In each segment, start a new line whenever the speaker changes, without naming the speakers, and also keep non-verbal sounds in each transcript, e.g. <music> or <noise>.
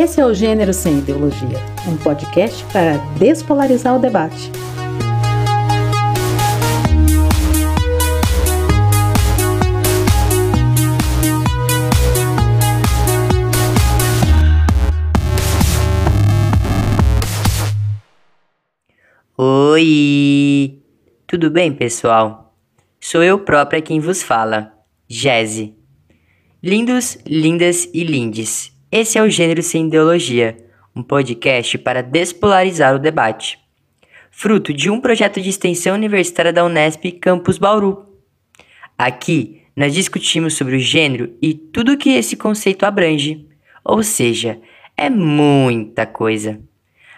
Esse é o Gênero Sem Ideologia, um podcast para despolarizar o debate.
Oi! Tudo bem, pessoal? Sou eu própria quem vos fala, Jeze. Lindos, lindas e lindes. Esse é o Gênero Sem Ideologia, um podcast para despolarizar o debate. Fruto de um projeto de extensão universitária da Unesp Campus Bauru. Aqui, nós discutimos sobre o gênero e tudo que esse conceito abrange, ou seja, é muita coisa.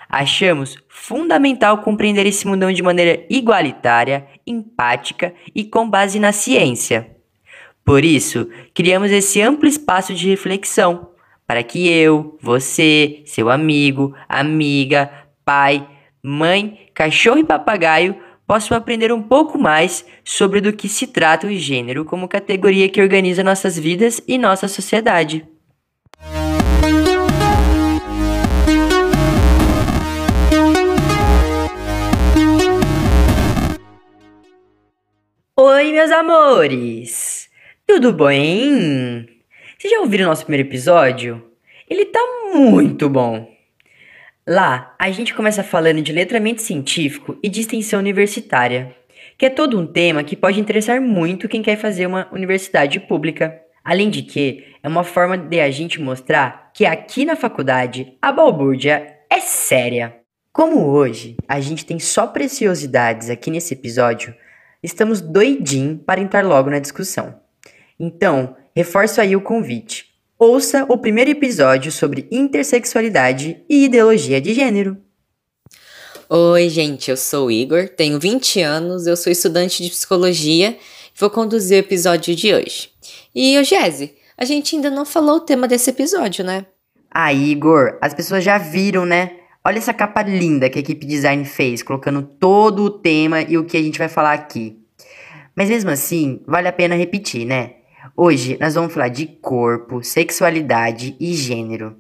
Achamos fundamental compreender esse mundão de maneira igualitária, empática e com base na ciência. Por isso, criamos esse amplo espaço de reflexão para que eu, você, seu amigo, amiga, pai, mãe, cachorro e papagaio possam aprender um pouco mais sobre do que se trata o gênero como categoria que organiza nossas vidas e nossa sociedade. Oi, meus amores! Tudo bem? Vocês já ouviram o nosso primeiro episódio? Ele tá muito bom! Lá, a gente começa falando de letramento científico e de extensão universitária, que é todo um tema que pode interessar muito quem quer fazer uma universidade pública. Além de que, é uma forma de a gente mostrar que aqui na faculdade a balbúrdia é séria. Como hoje a gente tem só preciosidades aqui nesse episódio, Estamos doidinho para entrar logo na discussão. Então, reforço aí o convite. Ouça o primeiro episódio sobre intersexualidade e ideologia de gênero.
Oi, gente, eu sou o Igor, tenho 20 anos, eu sou estudante de psicologia e vou conduzir o episódio de hoje. E, ô Jesse, a gente ainda não falou o tema desse episódio, né?
Ah, Igor, as pessoas já viram, né? Olha essa capa linda que a equipe design fez, colocando todo o tema e o que a gente vai falar aqui. Mas mesmo assim, vale a pena repetir, né? Hoje nós vamos falar de corpo, sexualidade e gênero.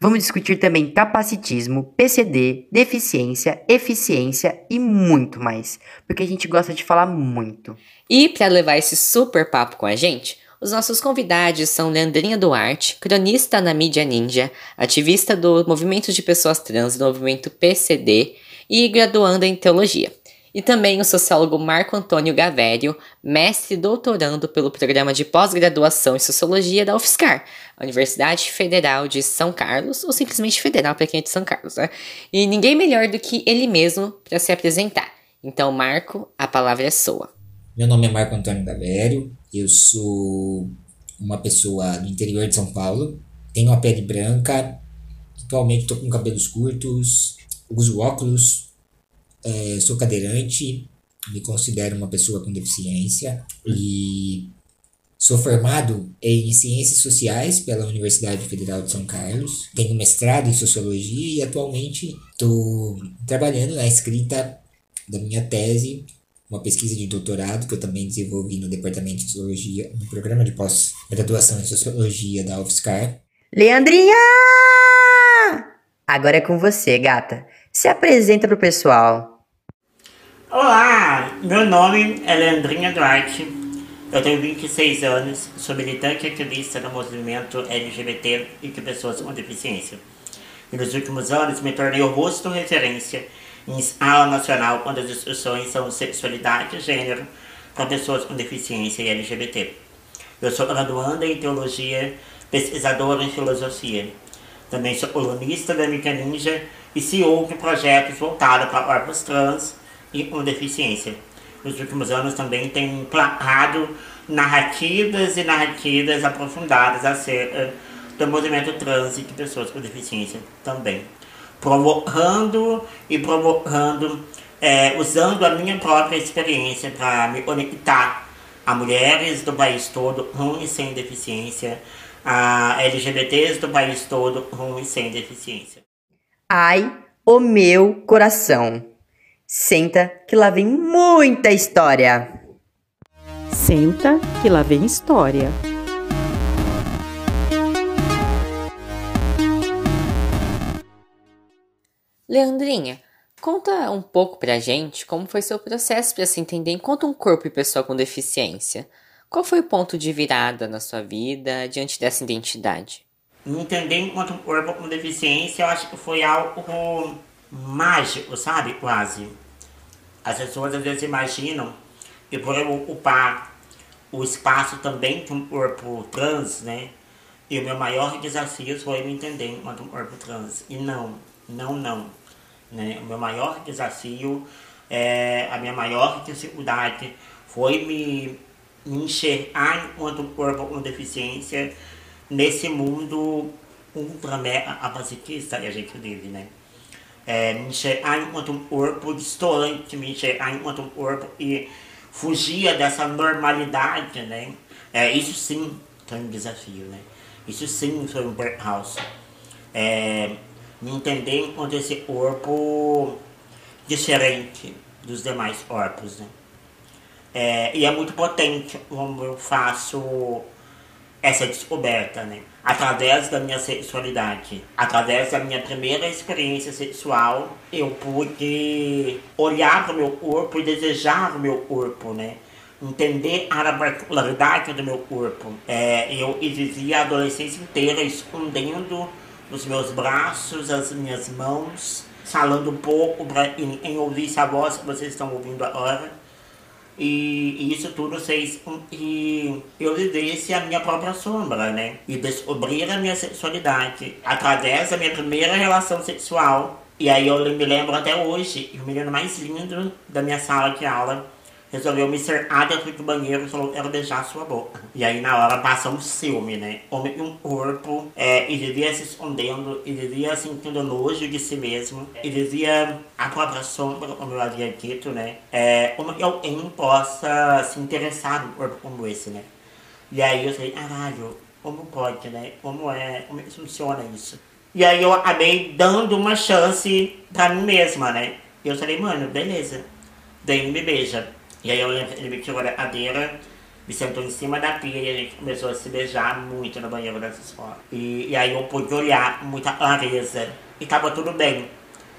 Vamos discutir também capacitismo, PCD, deficiência, eficiência e muito mais, porque a gente gosta de falar muito.
E para levar esse super papo com a gente, os nossos convidados são Leandrinha Duarte, cronista na mídia ninja, ativista do movimento de pessoas trans do movimento PCD e graduanda em teologia. E também o sociólogo Marco Antônio Gavério, mestre e doutorando pelo programa de pós-graduação em sociologia da UFSCar, Universidade Federal de São Carlos, ou simplesmente Federal para quem é de São Carlos, né? E ninguém melhor do que ele mesmo para se apresentar. Então, Marco, a palavra é sua.
Meu nome é Marco Antônio Gavério, eu sou uma pessoa do interior de São Paulo, tenho a pele branca, atualmente estou com cabelos curtos, uso óculos, é, sou cadeirante, me considero uma pessoa com deficiência e sou formado em Ciências Sociais pela Universidade Federal de São Carlos, tenho mestrado em Sociologia e atualmente estou trabalhando na escrita da minha tese uma pesquisa de doutorado que eu também desenvolvi no Departamento de Sociologia, no programa de pós-graduação em Sociologia da UFSCar.
Leandrinha! Agora é com você, gata. Se apresenta pro pessoal.
Olá, meu nome é Leandrinha Duarte. Eu tenho 26 anos, sou militante e ativista no movimento LGBT e de pessoas com deficiência. E nos últimos anos me tornei o rosto referência em escala nacional quando as instruções são sexualidade e gênero para pessoas com deficiência e LGBT. Eu sou graduanda em teologia, pesquisadora em filosofia. Também sou colunista da Mica Ninja e CEO de projetos voltados para corpos trans e com deficiência. Nos últimos anos também tenho placado narrativas e narrativas aprofundadas acerca do movimento trans e de pessoas com deficiência também provocando e provocando, é, usando a minha própria experiência para me conectar a mulheres do país todo com e sem deficiência, a LGBTs do país todo com e sem deficiência.
Ai, o meu coração. Senta que lá vem muita história.
Senta que lá vem história.
Leandrinha, conta um pouco pra gente como foi seu processo para se entender enquanto um corpo e pessoa com deficiência. Qual foi o ponto de virada na sua vida diante dessa identidade?
Me entender enquanto um corpo com deficiência, eu acho que foi algo mágico, sabe? Quase. As pessoas às vezes imaginam que por eu ocupar o espaço também de um corpo trans, né? E o meu maior desafio foi me entender enquanto um corpo trans. E não, não, não. Né? O meu maior desafio, é, a minha maior dificuldade foi me, me enxergar enquanto um corpo com deficiência nesse mundo ultra mega capacitista que a gente vive, né? É, me enxergar enquanto um corpo distante, me enxergar enquanto um corpo e fugia dessa normalidade, né? É, isso sim foi um desafio, né? Isso sim foi um percalço. É, me entender enquanto esse corpo diferente dos demais corpos, né? É, e é muito potente como eu faço essa descoberta, né? Através da minha sexualidade, através da minha primeira experiência sexual, eu pude olhar para o meu corpo e desejar o meu corpo, né? Entender a particularidade do meu corpo. É, eu vivia a adolescência inteira escondendo os meus braços, as minhas mãos, falando pouco para ouvir essa voz que vocês estão ouvindo agora e, e isso tudo fez com que eu vivesse a minha própria sombra, né? E descobrir a minha sexualidade através da minha primeira relação sexual. E aí eu me lembro até hoje, o menino mais lindo da minha sala de aula resolveu me cercar dentro do banheiro e falou, quero beijar sua boca. E aí na hora passa um ciúme, né? Homem um corpo, é, e vivia se escondendo, e vivia sentindo nojo de si mesmo, e vivia a própria sombra, como eu havia dito, né? É, como que alguém possa se interessar num corpo como esse, né? E aí eu falei, caralho, como pode, né? Como é, como é funciona isso? E aí eu acabei dando uma chance pra mim mesma, né? E eu falei, mano, beleza. Daí me beija. E aí eu ele me tirou da cadeira, me sentou em cima da pia e a gente começou a se beijar muito no banheiro dessa escola. E, e aí eu pude olhar muita clareza. E tava tudo bem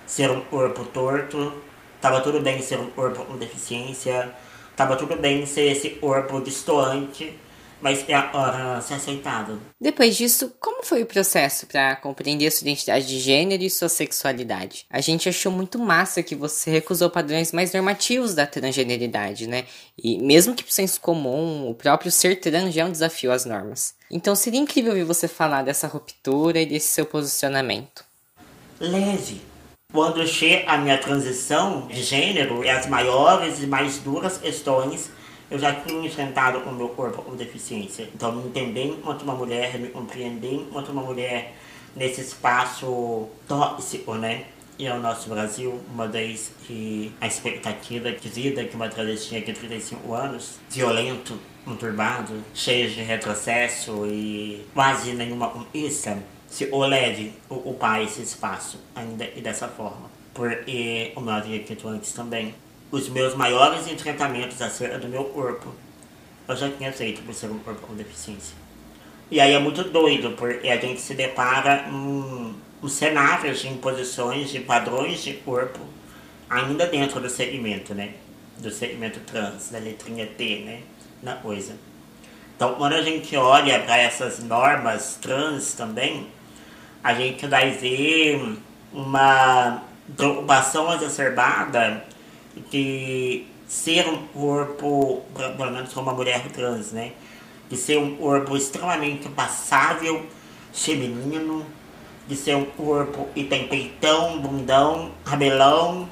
ser um corpo torto, tava tudo bem ser um corpo com deficiência, tava tudo bem ser esse corpo distoante mas é hora ser aceitado.
Depois disso, como foi o processo para compreender sua identidade de gênero e sua sexualidade? A gente achou muito massa que você recusou padrões mais normativos da transgeneridade, né? E mesmo que pro senso comum, o próprio ser trans já é um desafio às normas. Então seria incrível ouvir você falar dessa ruptura e desse seu posicionamento.
Leve. Quando chega a minha transição de gênero, é as maiores e mais duras questões eu já tinha enfrentado o meu corpo com deficiência. Então, me entender enquanto uma mulher, me compreender enquanto uma mulher nesse espaço tóxico, né? E é o nosso Brasil, uma vez que a expectativa de vida que uma travesti de 35 anos, violento, conturbado, cheio de retrocesso e quase nenhuma conquista, se o leve ocupar esse espaço ainda e dessa forma. Porque, como eu havia dito antes também, os meus maiores enfrentamentos acerca do meu corpo, eu já tinha feito por ser um corpo com deficiência. E aí é muito doido, porque a gente se depara em cenários de imposições de padrões de corpo ainda dentro do segmento, né? Do segmento trans, da letrinha T, né? Na coisa. Então, quando a gente olha para essas normas trans também, a gente vai ver uma preocupação exacerbada de ser um corpo, pelo menos como uma mulher trans, né? De ser um corpo extremamente passável, feminino, de ser um corpo que tem peitão, bundão, cabelão,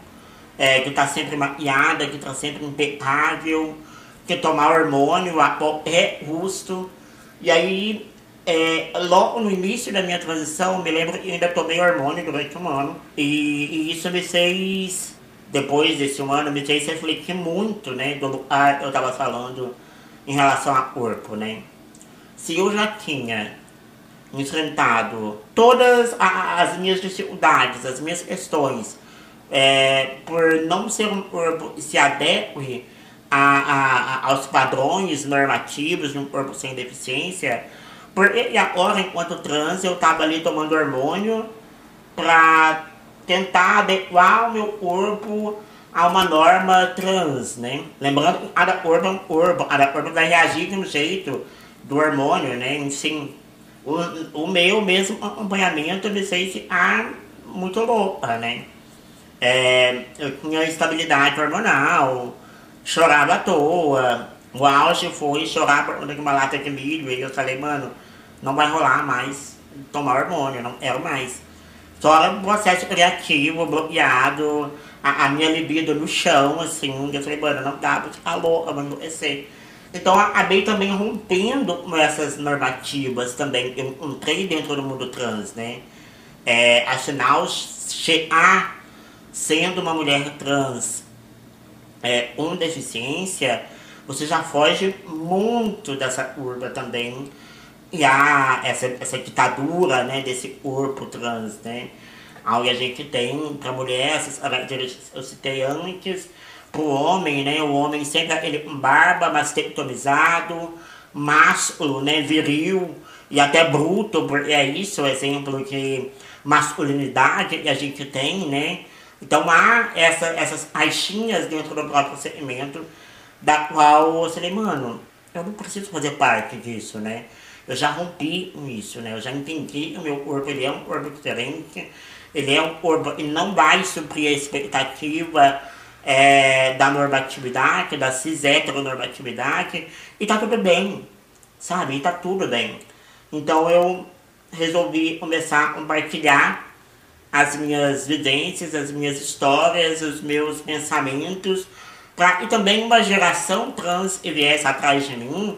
é, que tá sempre maquiada, que tá sempre impecável, que tomar hormônio a qualquer custo. E aí, é, logo no início da minha transição, me lembro que ainda tomei hormônio durante um ano. E, e isso me fez depois desse um ano, me fez refletir muito, né, do lugar eu estava falando em relação ao corpo, né. Se eu já tinha enfrentado todas as minhas dificuldades, as minhas questões, é, por não ser um corpo que se adeque a, a, aos padrões normativos de um corpo sem deficiência, porque agora, enquanto trans, eu estava ali tomando hormônio para tentar adequar o meu corpo a uma norma trans, né? Lembrando que cada corpo é um corpo, cada corpo vai reagir de um jeito do hormônio, né? Enfim, o, o meu mesmo acompanhamento me fez ah, muito louca, né? É, eu tinha estabilidade hormonal, chorava à toa. O auge foi chorar por uma lata de milho. E eu falei, mano, não vai rolar mais tomar hormônio, não quero mais. Só um processo criativo, bloqueado, a, a, minha libido no chão, assim. Eu falei, mano, não dá pra ficar louca, vou enlouquecer. Então acabei também rompendo com essas normativas também. Eu entrei dentro do mundo trans, né? É, afinal, chegar sendo uma mulher trans é, com deficiência, você já foge muito dessa curva também. E há essa, essa ditadura né, desse corpo trans, né? Onde a gente tem para mulher, eu citei antes, pro homem, né? O homem sempre aquele com barba, mastectomizado, másculo, né? Viril e até bruto, é isso o exemplo de masculinidade que a gente tem, né? Então há essa, essas caixinhas dentro do próprio segmento, da qual eu falei, mano, eu não preciso fazer parte disso, né? Eu já rompi com isso, né? Eu já entendi que o meu corpo ele é um corpo diferente, ele é um corpo que não vai suprir a expectativa é, da normatividade, da cis heteronormatividade, e tá tudo bem, sabe? E tá tudo bem. Então eu resolvi começar a compartilhar as minhas vivências, as minhas histórias, os meus pensamentos, pra, e também uma geração trans que viesse atrás de mim,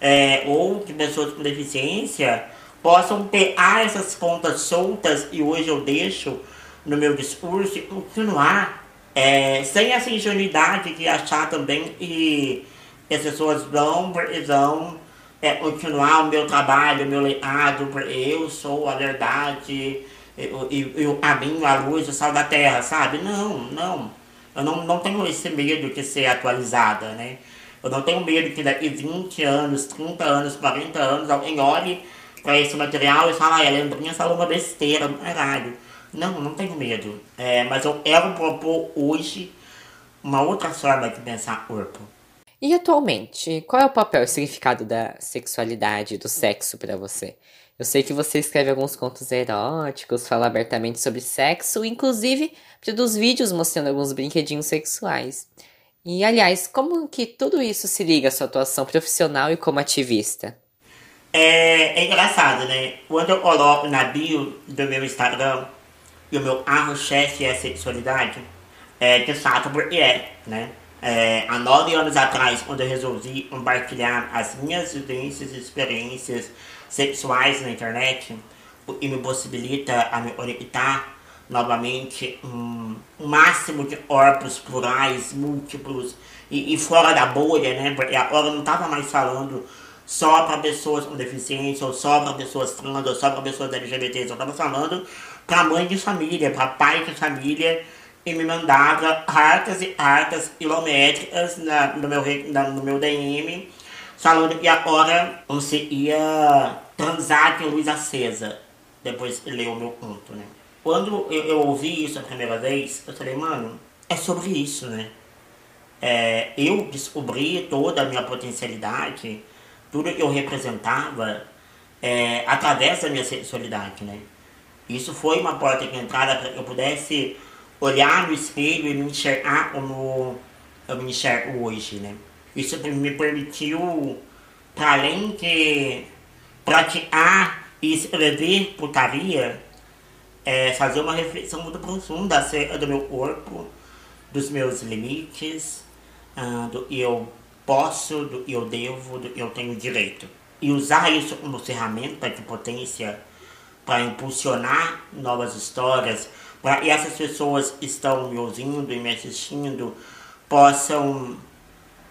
é, ou de pessoas com deficiência, possam pegar essas pontas soltas, e hoje eu deixo no meu discurso, e continuar é, sem essa ingenuidade de achar também que as pessoas vão, vão é, continuar o meu trabalho, o meu legado, eu sou a verdade, eu, a mim, a luz, o sal da terra, sabe? Não, não. Eu não, não tenho esse medo de ser atualizada, né? Eu não tenho medo que daqui 20 anos, 30 anos, 40 anos, alguém olhe para esse material e fale, ah, a Leandrinha falou uma besteira, caralho. Não, não tenho medo. É, mas eu quero propor hoje uma outra forma de pensar corpo.
E atualmente, qual é o papel e significado da sexualidade, do sexo para você? Eu sei que você escreve alguns contos eróticos, fala abertamente sobre sexo, inclusive produz vídeos mostrando alguns brinquedinhos sexuais. E, aliás, como que tudo isso se liga à sua atuação profissional e como ativista?
É, é engraçado, né? Quando eu coloco na bio do meu Instagram e o meu carro-chefe é sexualidade, é de fato porque é, né? É, há nove anos atrás, quando eu resolvi compartilhar as minhas vivências e experiências sexuais na internet, e me possibilita a me conectar novamente um, máximo de corpos plurais, múltiplos e, e, fora da bolha, né? Porque agora não estava mais falando só para pessoas com deficiência, ou só para pessoas trans, ou só para pessoas LGBTs, eu estava falando para mãe de família, para pai de família e me mandava cartas e cartas quilométricas na, no, meu, na, no meu DM, falando que agora você ia transar com luz acesa, depois de ler o meu conto, né? Quando eu, eu, ouvi isso a primeira vez, eu falei, mano, é sobre isso, né? É, eu descobri toda a minha potencialidade, tudo que eu representava, é, através da minha sexualidade, né? Isso foi uma porta de entrada para que eu pudesse olhar no espelho e me enxergar como eu me enxergo hoje, né? Isso me permitiu, para além de praticar e escrever putaria, é, fazer uma reflexão muito profunda acerca do meu corpo, dos meus limites, uh, do que eu posso, do que eu devo, do que eu tenho direito. E usar isso como ferramenta de potência para impulsionar novas histórias, para que essas pessoas que estão me ouvindo e me assistindo possam,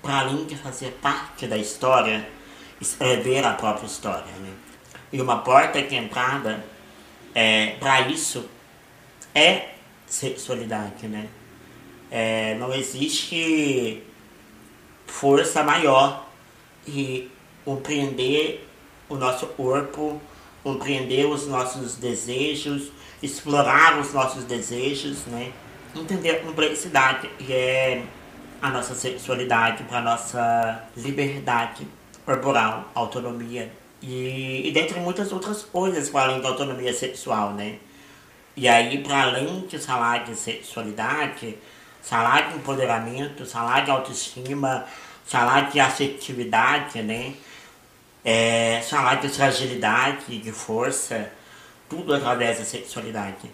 para além de fazer parte da história, escrever a própria história. Né? E uma porta de entrada é, para isso é sexualidade. Né? É, não existe força maior que compreender o nosso corpo, compreender os nossos desejos explorar os nossos desejos, né? Entender a complexidade que é a nossa sexualidade, para a nossa liberdade corporal, autonomia e, e dentre muitas outras coisas além da autonomia sexual, né? E aí, para além de falar de sexualidade, falar de empoderamento, falar de autoestima, falar de afetividade, né? É, falar de fragilidade, de força, tudo através da sexualidade.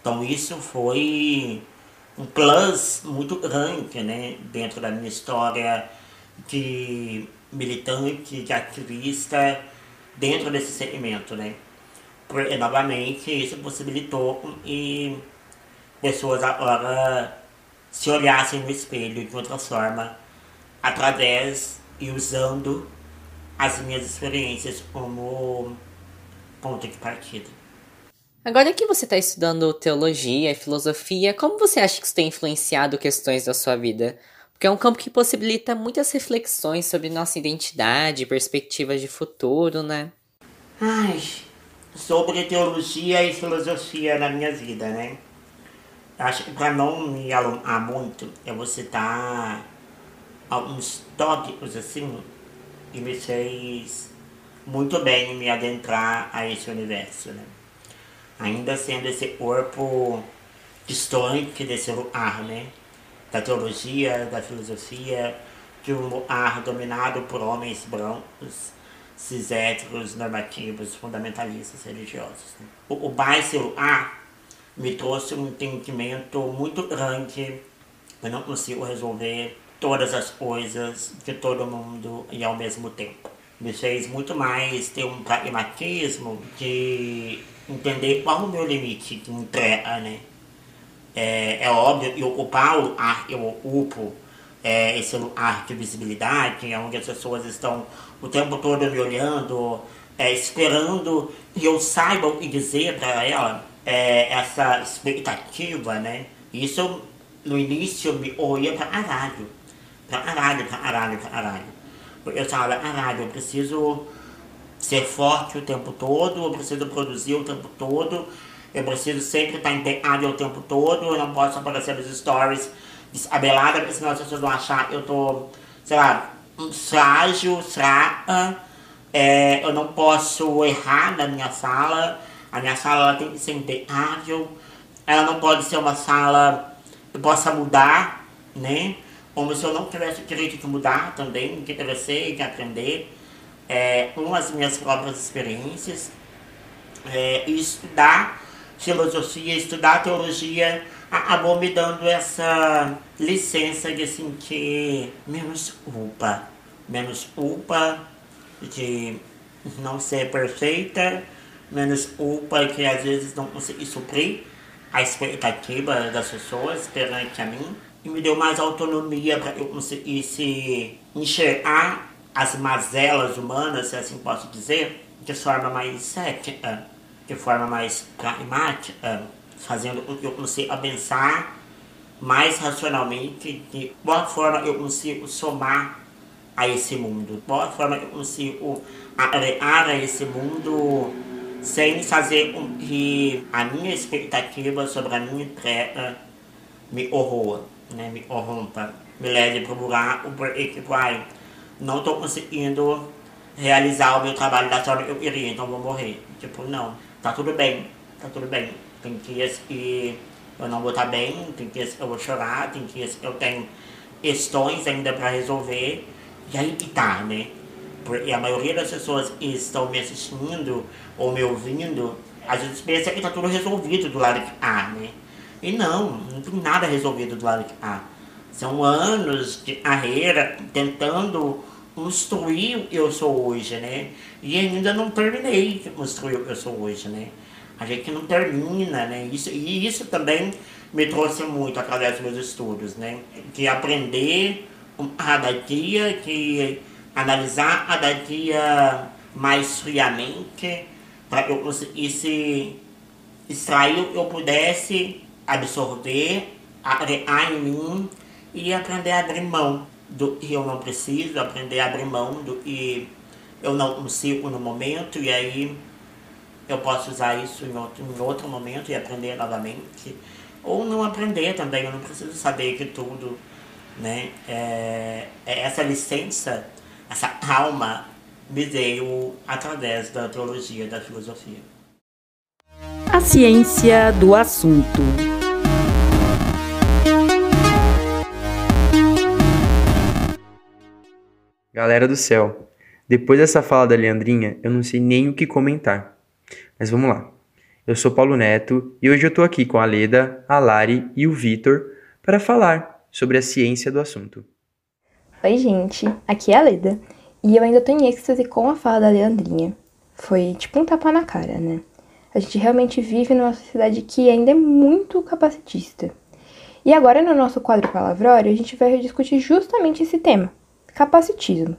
Então isso foi um plus muito grande, né? Dentro da minha história de militante, de ativista, dentro desse segmento, né? Porque, novamente, isso possibilitou que pessoas agora se olhassem no espelho de outra forma, através e usando as minhas experiências como ponto de partida.
Agora que você está estudando teologia e filosofia, como você acha que isso tem influenciado questões da sua vida? Porque é um campo que possibilita muitas reflexões sobre nossa identidade, perspectivas de futuro, né?
Ai, sobre teologia e filosofia na minha vida, né? Acho que para não me alongar muito, eu vou citar alguns tópicos assim que me fez muito bem me adentrar a esse universo, né? Ainda sendo esse corpo distante desse lugar, né? Da teologia, da filosofia, de um lugar dominado por homens brancos, cis normativos, fundamentalistas religiosos. Né? O, o bairro A me trouxe um entendimento muito grande. Eu não consigo resolver todas as coisas de todo mundo e ao mesmo tempo. Me fez muito mais ter um pragmatismo de entender qual o meu limite de entrega, né? É, é óbvio, eu ocupar o ar eu ocupo é, esse lugar de visibilidade, onde as pessoas estão o tempo todo me olhando, é, esperando que eu saiba que dizer para ela é, essa expectativa, né? Isso no início me oia para caralho. Para caralho, para caralho, para caralho. Eu falava, caralho, eu preciso ser forte o tempo todo, eu preciso produzir o tempo todo, eu preciso sempre estar empenhado o tempo todo, eu não posso aparecer nos stories desabelada, porque senão as pessoas vão achar que eu tô, sei lá, frágil, fraca, é, eu não posso errar na minha sala, a minha sala tem que ser impecável, ela não pode ser uma sala que possa mudar, né? Como se eu não tivesse o direito de mudar também, de crescer, de aprender, é, com as minhas próprias experiências, é, e estudar filosofia, estudar teologia, acabou me dando essa licença de sentir menos culpa, menos culpa de não ser perfeita, menos culpa que às vezes não consegui suprir a expectativa das pessoas perante a mim e me deu mais autonomia para eu conseguisse enxergar as mazelas humanas, se assim posso dizer, de forma mais cética, de forma mais pragmática, fazendo com que eu consiga pensar mais racionalmente de qual forma eu consigo somar a esse mundo, qual forma eu consigo agregar a esse mundo sem fazer com que a minha expectativa sobre a minha entrega me horror, né, me corrompa, me leve para o lugar o porquê que vai, não estou conseguindo realizar o meu trabalho da forma que eu queria, então vou morrer. Tipo, não, tá tudo bem, tá tudo bem. Tem dias que eu não vou estar bem, tem dias que eu vou chorar, tem dias que eu tenho questões ainda para resolver. E aí que tá, né? Porque a maioria das pessoas que estão me assistindo ou me ouvindo, às vezes pensa que tá tudo resolvido do lado de A, né? E não, não tem nada resolvido do lado de A. São anos de carreira tentando construir o que eu sou hoje, né? E ainda não terminei de construir o que eu sou hoje, né? A gente não termina, né? Isso, e isso também me trouxe muito através dos meus estudos, né? De aprender cada dia, de analisar cada dia mais friamente, para que eu conseguisse extrair o que eu pudesse absorver, agregar em mim e aprender a abrir mão do que eu não preciso, aprender a abrir mão do que eu não consigo no momento, e aí eu posso usar isso em outro, em outro momento e aprender novamente. Ou não aprender também, eu não preciso saber que tudo, né? É, é essa licença, essa alma me veio através da teologia, da filosofia.
A ciência do assunto.
Galera do céu, depois dessa fala da Leandrinha, eu não sei nem o que comentar. Mas vamos lá. Eu sou Paulo Neto e hoje eu tô aqui com a Leda, a Lari e o Vitor para falar sobre a ciência do assunto.
Oi, gente, aqui é a Leda e eu ainda tô em êxtase com a fala da Leandrinha. Foi tipo um tapa na cara, né? A gente realmente vive numa sociedade que ainda é muito capacitista. E agora, no nosso quadro palavrório, a gente vai discutir justamente esse tema capacitismo.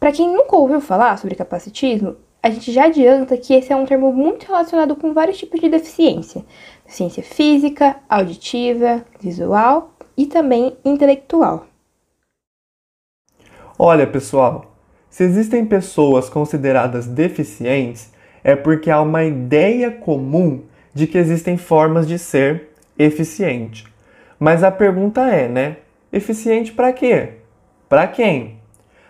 Para quem nunca ouviu falar sobre capacitismo, a gente já adianta que esse é um termo muito relacionado com vários tipos de deficiência: ciência física, auditiva, visual e também intelectual.
Olha, pessoal, se existem pessoas consideradas deficientes, é porque há uma ideia comum de que existem formas de ser eficiente. Mas a pergunta é, né? Eficiente para quê? Para quem?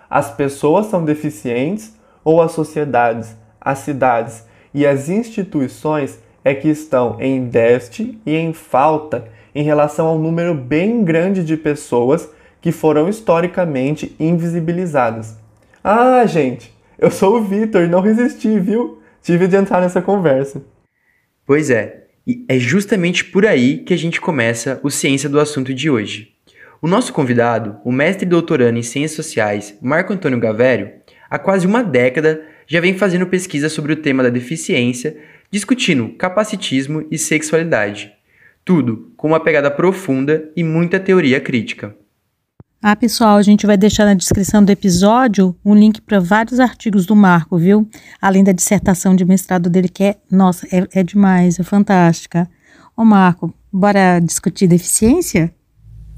As pessoas são deficientes ou as sociedades, as cidades e as instituições é que estão em déficit e em falta em relação ao número bem grande de pessoas que foram historicamente invisibilizadas. Ah, gente, eu sou o Vitor e não resisti, viu? Tive de entrar nessa conversa.
Pois é, e é justamente por aí que a gente começa o Ciência do Assunto de hoje. O nosso convidado, o mestre e doutorando em Ciências Sociais, Marco Antônio Gavério, há quase uma década já vem fazendo pesquisa sobre o tema da deficiência, discutindo capacitismo e sexualidade. Tudo com uma pegada profunda e muita teoria crítica.
Ah, pessoal, a gente vai deixar na descrição do episódio um link para vários artigos do Marco, viu? Além da dissertação de mestrado dele, que é, nossa, é, é demais, é fantástica. Ô, Marco, bora discutir deficiência?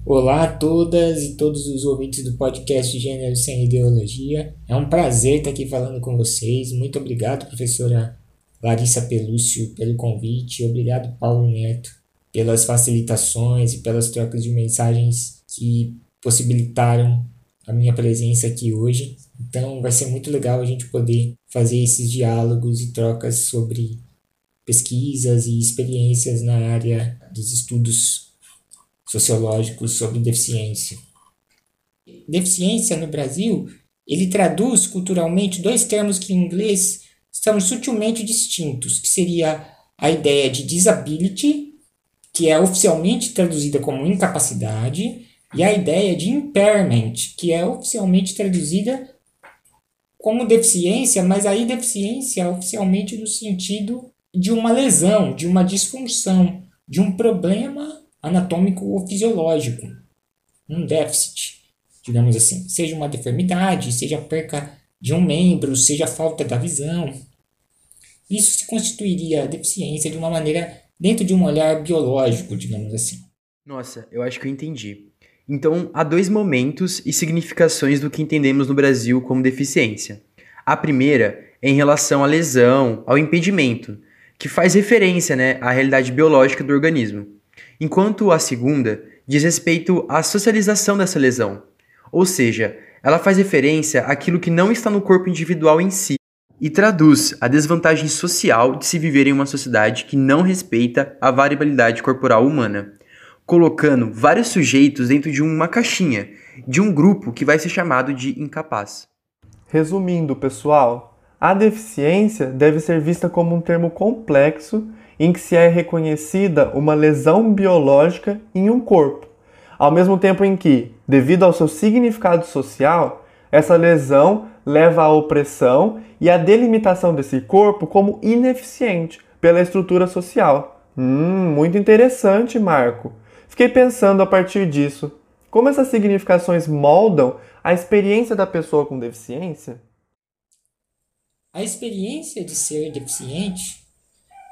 Olá a todas e todos os ouvintes do podcast Gênero Sem Ideologia. É um prazer estar aqui falando com vocês. Muito obrigado, professora Larissa Pelúcio, pelo convite. Obrigado, Paulo Neto, pelas facilitações e pelas trocas de mensagens que possibilitaram a minha presença aqui hoje. Então, vai ser muito legal a gente poder fazer esses diálogos e trocas sobre pesquisas e experiências na área dos estudos sociológicos sobre deficiência. Deficiência no Brasil, ele traduz culturalmente dois termos que em inglês são sutilmente distintos, que seria a ideia de disability, que é oficialmente traduzida como incapacidade, e a ideia de impairment, que é oficialmente traduzida como deficiência, mas aí deficiência oficialmente no sentido de uma lesão, de uma disfunção, de um problema anatômico ou fisiológico, um déficit, digamos assim, seja uma deformidade, seja perca de um membro, seja falta da visão. Isso se constituiria deficiência de uma maneira dentro de um olhar biológico, digamos assim.
Nossa, eu acho que eu entendi. Então, há dois momentos e significações do que entendemos no Brasil como deficiência. A primeira é em relação à lesão, ao impedimento, que faz referência né, à realidade biológica do organismo enquanto a segunda diz respeito à socialização dessa lesão, ou seja, ela faz referência àquilo que não está no corpo individual em si e traduz a desvantagem social de se viver em uma sociedade que não respeita a variabilidade corporal humana, colocando vários sujeitos dentro de uma caixinha, de um grupo que vai ser chamado de incapaz.
Resumindo, pessoal, a deficiência deve ser vista como um termo complexo em que se é reconhecida uma lesão biológica em um corpo, ao mesmo tempo em que, devido ao seu significado social, essa lesão leva à opressão e à delimitação desse corpo como ineficiente pela estrutura social. Hum, muito interessante, Marco. Fiquei pensando a partir disso, como essas significações moldam a experiência da pessoa com deficiência?
A experiência de ser deficiente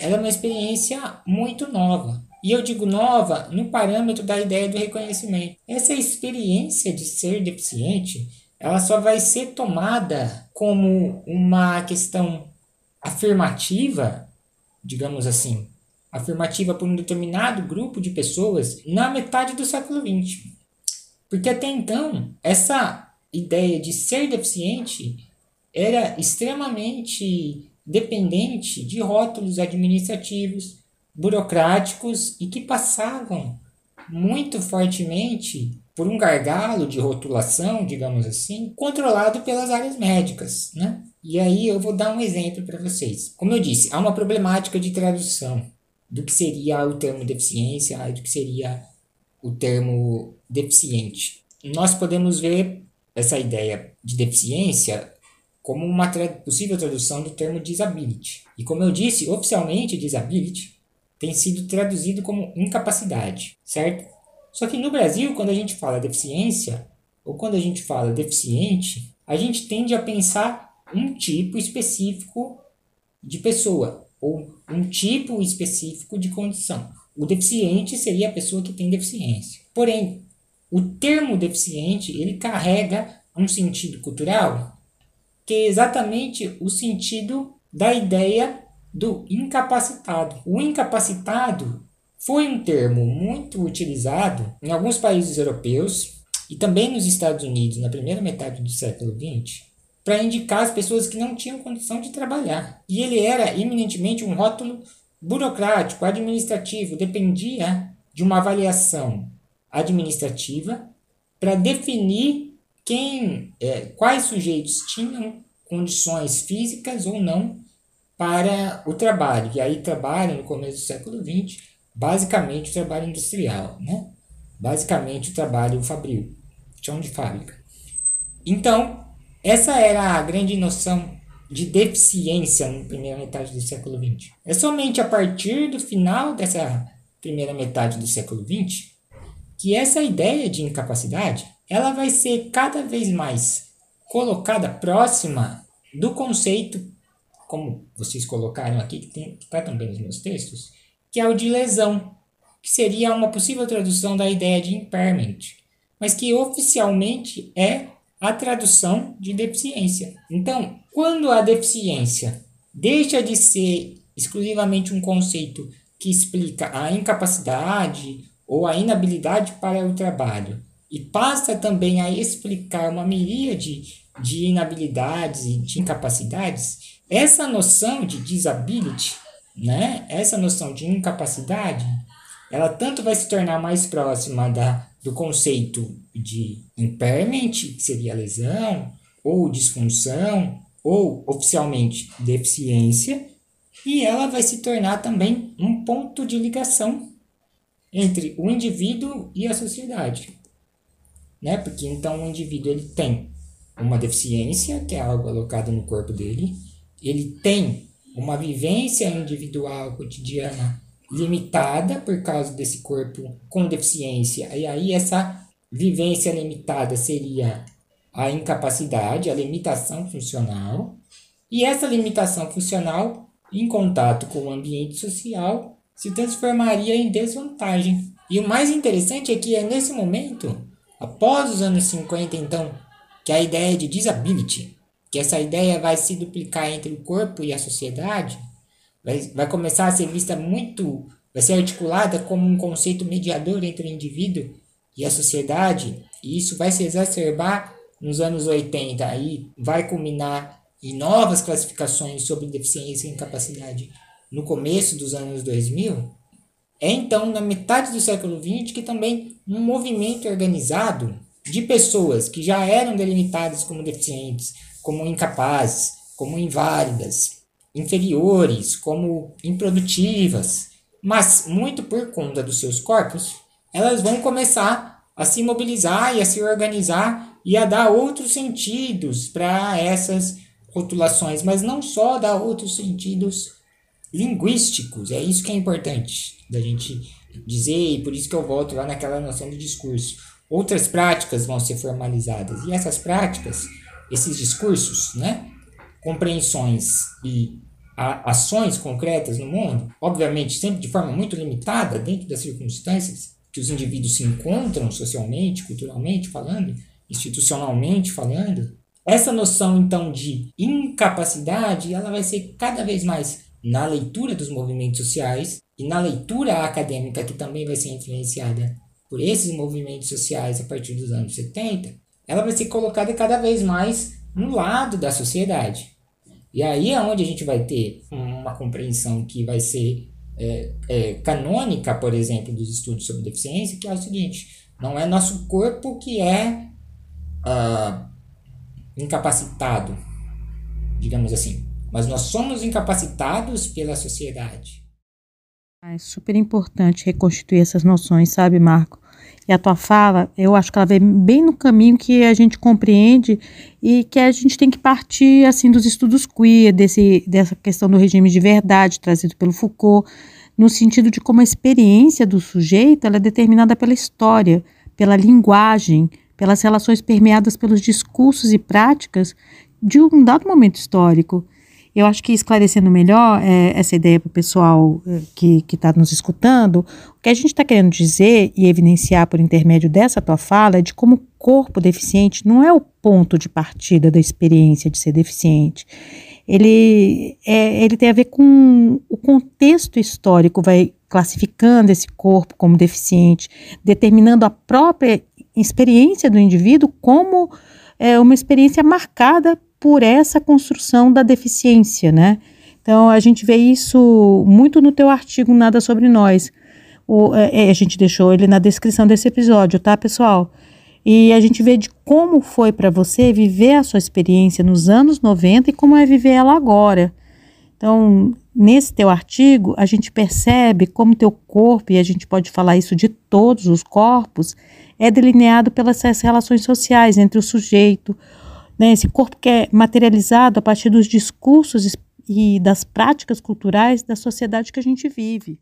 ela é uma experiência muito nova. E eu digo nova no parâmetro da ideia do reconhecimento. Essa experiência de ser deficiente, ela só vai ser tomada como uma questão afirmativa digamos assim, afirmativa por um determinado grupo de pessoas na metade do século XX. Porque até então, essa ideia de ser deficiente era extremamente dependente de rótulos administrativos, burocráticos e que passavam muito fortemente por um gargalo de rotulação, digamos assim, controlado pelas áreas médicas, né? E aí eu vou dar um exemplo para vocês. Como eu disse, há uma problemática de tradução do que seria o termo deficiência e do que seria o termo deficiente. Nós podemos ver essa ideia de deficiência como uma possível tradução do termo disability. E como eu disse, oficialmente disability tem sido traduzido como incapacidade, certo? Só que no Brasil, quando a gente fala deficiência ou quando a gente fala deficiente, a gente tende a pensar um tipo específico de pessoa ou um tipo específico de condição. O deficiente seria a pessoa que tem deficiência. Porém, o termo deficiente ele carrega um sentido cultural que é exatamente o sentido da ideia do incapacitado. O incapacitado foi um termo muito utilizado em alguns países europeus e também nos Estados Unidos na primeira metade do século XX para indicar as pessoas que não tinham condição de trabalhar. E ele era eminentemente um rótulo burocrático, administrativo, dependia de uma avaliação administrativa para definir quem, é, quais sujeitos tinham condições físicas ou não para o trabalho. E aí trabalho no começo do século XX, basicamente o trabalho industrial, né? basicamente o trabalho fabril, chão de fábrica. Então, essa era a grande noção de deficiência na primeira metade do século XX. É somente a partir do final dessa primeira metade do século XX que essa ideia de incapacidade ela vai ser cada vez mais colocada próxima do conceito, como vocês colocaram aqui, que está também nos meus textos, que é o de lesão, que seria uma possível tradução da ideia de impairment, mas que oficialmente é a tradução de deficiência. Então, quando a deficiência deixa de ser exclusivamente um conceito que explica a incapacidade ou a inabilidade para o trabalho e passa também a explicar uma miríade de inabilidades e de incapacidades, essa noção de disability, né, essa noção de incapacidade, ela tanto vai se tornar mais próxima da do conceito de impairment, que seria lesão, ou disfunção, ou oficialmente deficiência, e ela vai se tornar também um ponto de ligação entre o indivíduo e a sociedade. Né? Porque então o indivíduo ele tem uma deficiência, que é algo alocado no corpo dele, ele tem uma vivência individual cotidiana limitada por causa desse corpo com deficiência. E aí essa vivência limitada seria a incapacidade, a limitação funcional. E essa limitação funcional, em contato com o ambiente social, se transformaria em desvantagem. E o mais interessante é que é nesse momento, após os anos 50, então, que a ideia de disability, que essa ideia vai se duplicar entre o corpo e a sociedade, vai, vai começar a ser vista muito, vai ser articulada como um conceito mediador entre o indivíduo e a sociedade, e isso vai se exacerbar nos anos 80 e vai culminar em novas classificações sobre deficiência e incapacidade no começo dos anos 2000, é então na metade do século XX que também um movimento organizado de pessoas que já eram delimitadas como deficientes, como incapazes, como inválidas, inferiores, como improdutivas, mas muito por conta dos seus corpos, elas vão começar a se mobilizar e a se organizar e a dar outros sentidos para essas rotulações, mas não só dar outros sentidos linguísticos, é isso que é importante da gente dizer, e por isso que eu volto lá naquela noção de discurso. Outras práticas vão ser formalizadas, e essas práticas, esses discursos, né, compreensões e ações concretas no mundo, obviamente sempre de forma muito limitada dentro das circunstâncias que os indivíduos se encontram socialmente, culturalmente falando, institucionalmente falando, essa noção então de incapacidade, ela vai ser cada vez mais na leitura dos movimentos sociais e na leitura acadêmica, que também vai ser influenciada por esses movimentos sociais a partir dos anos 70, ela vai ser colocada cada vez mais no lado da sociedade. E aí é onde a gente vai ter uma compreensão que vai ser é, é, canônica, por exemplo, dos estudos sobre deficiência, que é o seguinte: não é nosso corpo que é ah, incapacitado, digamos assim, mas nós somos incapacitados pela sociedade.
É super importante reconstituir essas noções, sabe, Marco? E a tua fala, eu acho que ela vem bem no caminho que a gente compreende e que a gente tem que partir assim dos estudos queer, desse, dessa questão do regime de verdade trazido pelo Foucault, no sentido de como a experiência do sujeito é determinada pela história, pela linguagem, pelas relações permeadas pelos discursos e práticas de um dado momento histórico. Eu acho que esclarecendo melhor é, essa ideia para o pessoal é, que está nos escutando, o que a gente está querendo dizer e evidenciar por intermédio dessa tua fala é de como o corpo deficiente não é o ponto de partida da experiência de ser deficiente. Ele, é, ele tem a ver com o contexto histórico, vai classificando esse corpo como deficiente, determinando a própria experiência do indivíduo como é, uma experiência marcada por essa construção da deficiência, né? Então a gente vê isso muito no teu artigo Nada sobre Nós. O, é, é, a gente deixou ele na descrição desse episódio, tá, pessoal? E a gente vê de como foi para você viver a sua experiência nos anos 90 e como é viver ela agora. Então, nesse teu artigo, a gente percebe como teu corpo, e a gente pode falar isso de todos os corpos, é delineado pelas relações sociais entre o sujeito, né, esse corpo que é materializado a partir dos discursos e das práticas culturais da sociedade que a gente vive.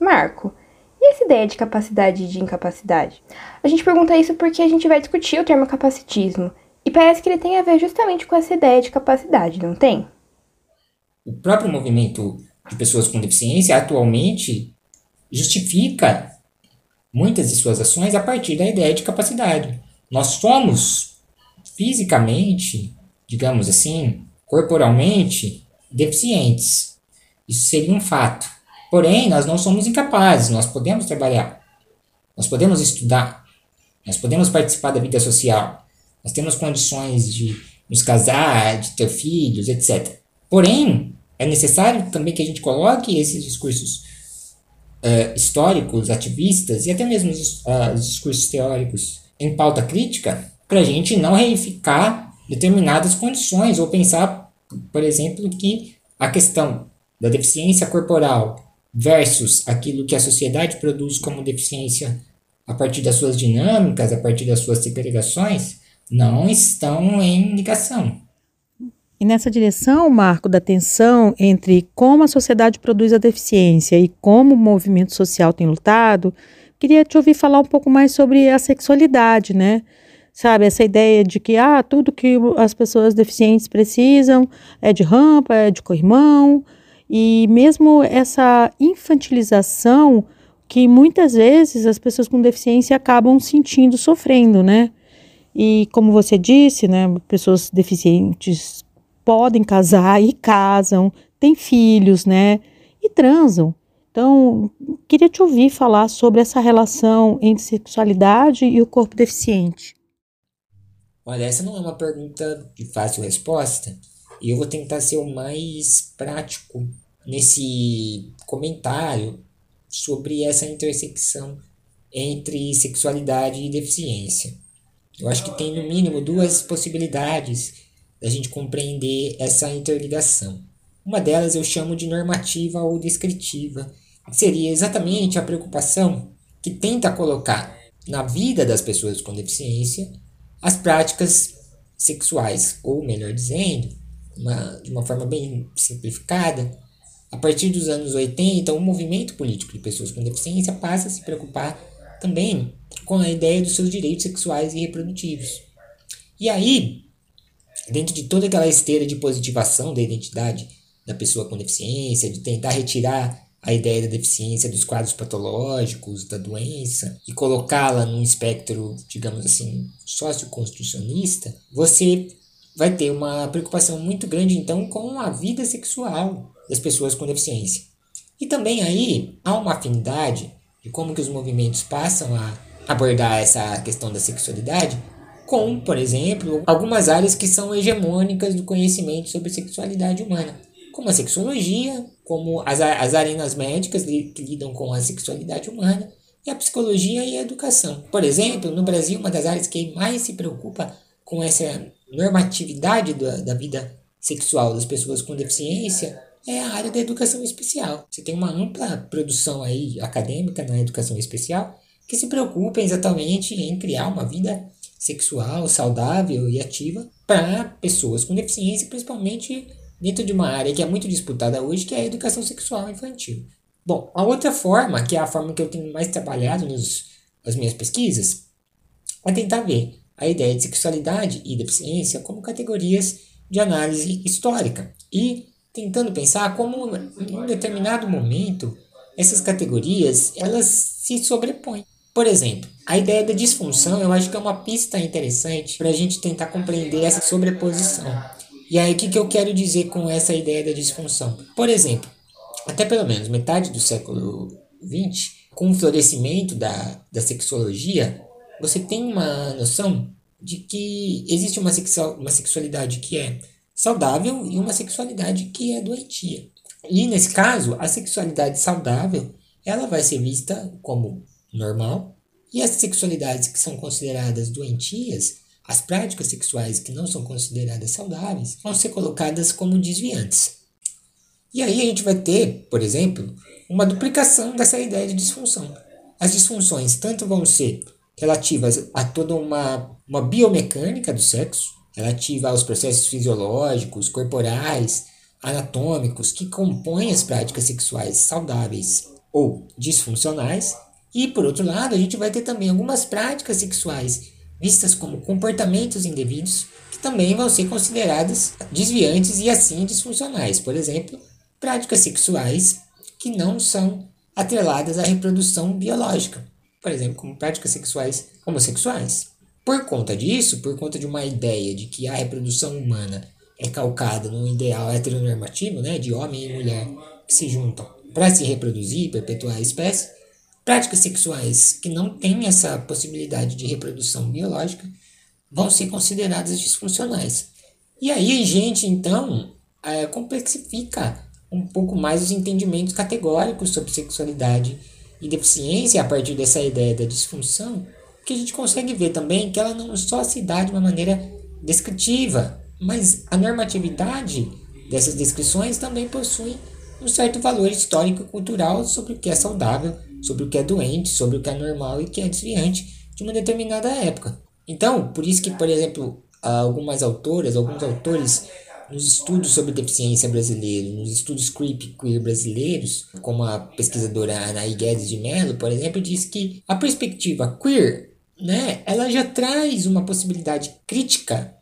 Marco, e essa ideia de capacidade e de incapacidade? A gente pergunta isso porque a gente vai discutir o termo capacitismo, e parece que ele tem a ver justamente com essa ideia de capacidade, não tem?
O próprio movimento de pessoas com deficiência atualmente justifica muitas de suas ações a partir da ideia de capacidade. Nós somos fisicamente, digamos assim, corporalmente, deficientes. Isso seria um fato. Porém, nós não somos incapazes, nós podemos trabalhar, nós podemos estudar, nós podemos participar da vida social, nós temos condições de nos casar, de ter filhos, etc. Porém, é necessário também que a gente coloque esses discursos uh, históricos, ativistas e até mesmo os, uh, os discursos teóricos em pauta crítica para a gente não reificar determinadas condições ou pensar, por exemplo, que a questão da deficiência corporal versus aquilo que a sociedade produz como deficiência a partir das suas dinâmicas, a partir das suas segregações, não estão em ligação.
E nessa direção, Marco, da tensão entre como a sociedade produz a deficiência e como o movimento social tem lutado, queria te ouvir falar um pouco mais sobre a sexualidade, né? Sabe, essa ideia de que ah, tudo que as pessoas deficientes precisam é de rampa, é de corrimão, e mesmo essa infantilização que muitas vezes as pessoas com deficiência acabam sentindo, sofrendo, né? E como você disse, né, pessoas deficientes podem casar e casam, têm filhos, né? E transam. Então, queria te ouvir falar sobre essa relação entre sexualidade e o corpo deficiente.
Olha, essa não é uma pergunta de fácil resposta e eu vou tentar ser o mais prático nesse comentário sobre essa intersecção entre sexualidade e deficiência. Eu acho que tem no mínimo duas possibilidades da gente compreender essa interligação. Uma delas eu chamo de normativa ou descritiva, que seria exatamente a preocupação que tenta colocar na vida das pessoas com deficiência as práticas sexuais, ou melhor dizendo, uma, de uma forma bem simplificada, a partir dos anos 80, o movimento político de pessoas com deficiência passa a se preocupar também com a ideia dos seus direitos sexuais e reprodutivos. E aí, dentro de toda aquela esteira de positivação da identidade da pessoa com deficiência, de tentar retirar a ideia da deficiência dos quadros patológicos, da doença, e colocá-la num espectro, digamos assim, socioconstrucionista, você vai ter uma preocupação muito grande então com a vida sexual, das pessoas com deficiência. E também aí há uma afinidade de como que os movimentos passam a abordar essa questão da sexualidade com, por exemplo, algumas áreas que são hegemônicas do conhecimento sobre sexualidade humana, como a sexologia, como as, as arenas médicas que lidam com a sexualidade humana, e a psicologia e a educação. Por exemplo, no Brasil, uma das áreas que mais se preocupa com essa normatividade da, da vida sexual das pessoas com deficiência é a área da educação especial. Você tem uma ampla produção aí acadêmica na educação especial que se preocupa exatamente em criar uma vida sexual saudável e ativa para pessoas com deficiência, principalmente dentro de uma área que é muito disputada hoje, que é a educação sexual infantil. Bom, a outra forma, que é a forma que eu tenho mais trabalhado nos, nas minhas pesquisas, é tentar ver a ideia de sexualidade e deficiência como categorias de análise histórica e tentando pensar como em um determinado momento essas categorias elas se sobrepõem. Por exemplo, a ideia da disfunção eu acho que é uma pista interessante para a gente tentar compreender essa sobreposição. E aí o que, que eu quero dizer com essa ideia da disfunção? Por exemplo, até pelo menos metade do século XX, com o florescimento da, da sexologia, você tem uma noção de que existe uma, sexual, uma sexualidade que é saudável e uma sexualidade que é doentia. E nesse caso, a sexualidade saudável ela vai ser vista como normal e as sexualidades que são consideradas doentias, as práticas sexuais que não são consideradas saudáveis, vão ser colocadas como desviantes. E aí a gente vai ter, por exemplo, uma duplicação dessa ideia de disfunção. As disfunções tanto vão ser relativas a toda uma, uma biomecânica do sexo, relativa aos processos fisiológicos, corporais, anatômicos que compõem as práticas sexuais saudáveis ou disfuncionais, e por outro lado, a gente vai ter também algumas práticas sexuais vistas como comportamentos indevidos que também vão ser consideradas desviantes e assim disfuncionais. Por exemplo, práticas sexuais que não são atreladas à reprodução biológica, por exemplo, como práticas sexuais homossexuais. Por conta disso, por conta de uma ideia de que a reprodução humana é calcada num ideal heteronormativo, né, de homem e mulher que se juntam para se reproduzir e perpetuar a espécie, práticas sexuais que não têm essa possibilidade de reprodução biológica vão ser consideradas disfuncionais. E aí a gente, então, é, complexifica um pouco mais os entendimentos categóricos sobre sexualidade e deficiência a partir dessa ideia da disfunção, que a gente consegue ver também que ela não só se dá de uma maneira descritiva, mas a normatividade dessas descrições também possui um certo valor histórico e cultural sobre o que é saudável, sobre o que é doente, sobre o que é normal e o que é desviante de uma determinada época. Então, por isso que, por exemplo, algumas autoras, alguns autores nos estudos sobre deficiência brasileiro, nos estudos creep queer brasileiros, como a pesquisadora Anaí Guedes de Mello, por exemplo, diz que a perspectiva queer, né, ela já traz uma possibilidade crítica,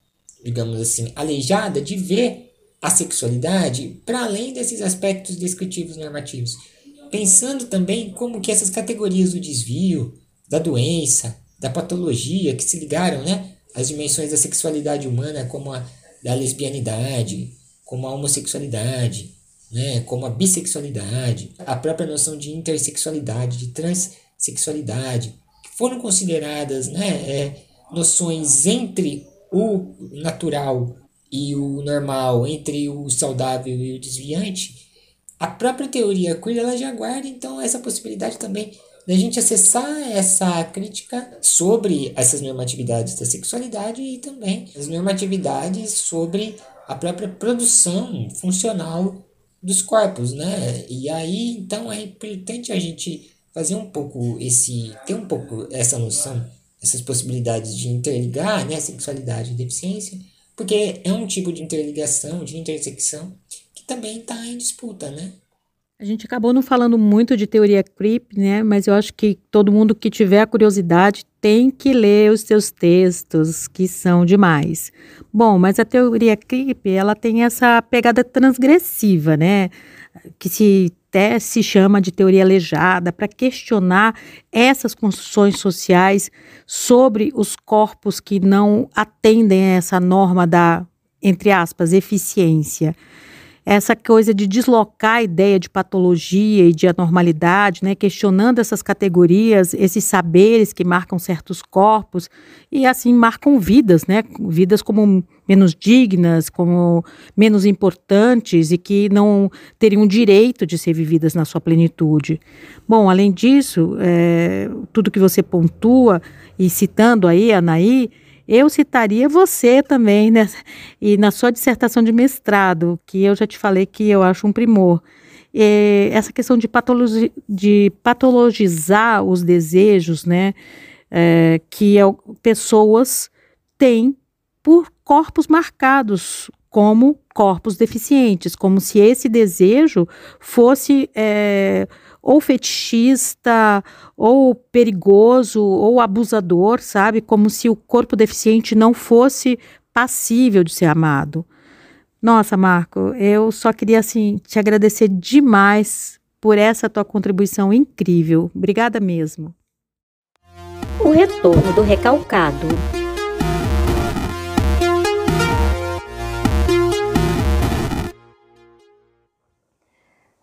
digamos assim, aleijada de ver a sexualidade para além desses aspectos descritivos normativos, pensando também como que essas categorias do desvio, da doença, da patologia que se ligaram, né, às dimensões da sexualidade humana como a da lesbianidade, como a homossexualidade, né, como a bissexualidade, a própria noção de intersexualidade, de transexualidade, que foram consideradas né, é, noções entre o natural e o normal, entre o saudável e o desviante, a própria teoria queer ela já guarda então essa possibilidade também da gente acessar essa crítica sobre essas normatividades da sexualidade e também as normatividades sobre a própria produção funcional dos corpos, né? E aí, então, é importante a gente fazer um pouco esse, ter um pouco essa noção, essas possibilidades de interligar, né, sexualidade e deficiência, porque é um tipo de interligação, de intersecção também está em disputa, né?
A gente acabou não falando muito de teoria creep, né? Mas eu acho que todo mundo que tiver a curiosidade tem que ler os seus textos, que são demais. Bom, mas a teoria creep, ela tem essa pegada transgressiva, né? Que se até se chama de teoria aleijada para questionar essas construções sociais sobre os corpos que não atendem a essa norma da, entre aspas, eficiência. Essa coisa de deslocar a ideia de patologia e de anormalidade, né, questionando essas categorias, esses saberes que marcam certos corpos e assim marcam vidas, né, vidas como menos dignas, como menos importantes e que não teriam direito de ser vividas na sua plenitude. Bom, além disso, é, tudo que você pontua e citando aí, Anaí, eu citaria você também, né? E na sua dissertação de mestrado, que eu já te falei que eu acho um primor. Essa questão de, patologi de patologizar os desejos, né? É, que é, pessoas têm por corpos marcados como corpos deficientes, como se esse desejo fosse é, ou fetichista, ou perigoso, ou abusador, sabe? Como se o corpo deficiente não fosse passível de ser amado. Nossa, Marco, eu só queria assim te agradecer demais por essa tua contribuição incrível. Obrigada mesmo.
O retorno do recalcado.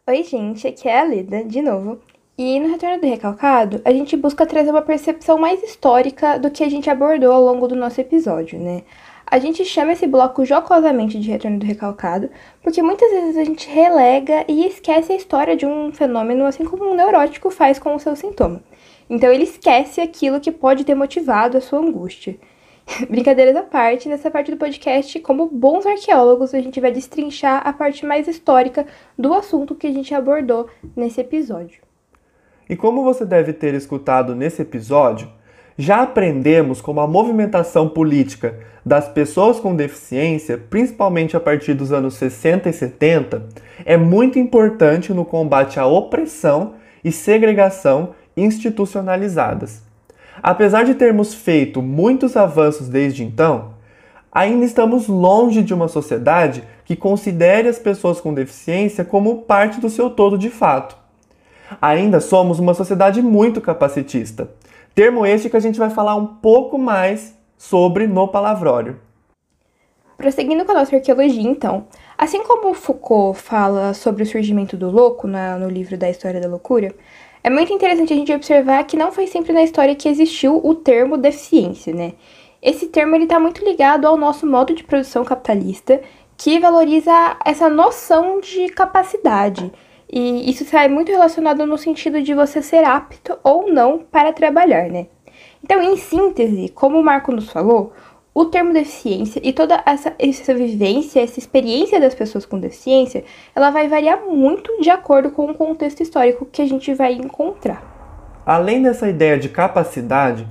Oi, gente, aqui é a Leda, de novo. E no Retorno do Recalcado, a gente busca trazer uma percepção mais histórica do que a gente abordou ao longo do nosso episódio, né? A gente chama esse bloco jocosamente de Retorno do Recalcado, porque muitas vezes a gente relega e esquece a história de um fenômeno, assim como um neurótico faz com o seu sintoma. Então ele esquece aquilo que pode ter motivado a sua angústia. <laughs> Brincadeiras à parte, nessa parte do podcast, como bons arqueólogos, a gente vai destrinchar a parte mais histórica do assunto que a gente abordou nesse episódio.
E como você deve ter escutado nesse episódio, já aprendemos como a movimentação política das pessoas com deficiência, principalmente a partir dos anos 60 e 70, é muito importante no combate à opressão e segregação institucionalizadas. Apesar de termos feito muitos avanços desde então, ainda estamos longe de uma sociedade que considere as pessoas com deficiência como parte do seu todo de fato. Ainda somos uma sociedade muito capacitista, termo este que a gente vai falar um pouco mais sobre no palavrório.
Prosseguindo com a nossa arqueologia, então, assim como Foucault fala sobre o surgimento do louco no livro da História da Loucura, é muito interessante a gente observar que não foi sempre na história que existiu o termo deficiência, né? Esse termo está muito ligado ao nosso modo de produção capitalista, que valoriza essa noção de capacidade. E isso sai muito relacionado no sentido de você ser apto ou não para trabalhar, né? Então, em síntese, como o Marco nos falou, o termo deficiência e toda essa, essa vivência, essa experiência das pessoas com deficiência, ela vai variar muito de acordo com o contexto histórico que a gente vai encontrar.
Além dessa ideia de capacidade,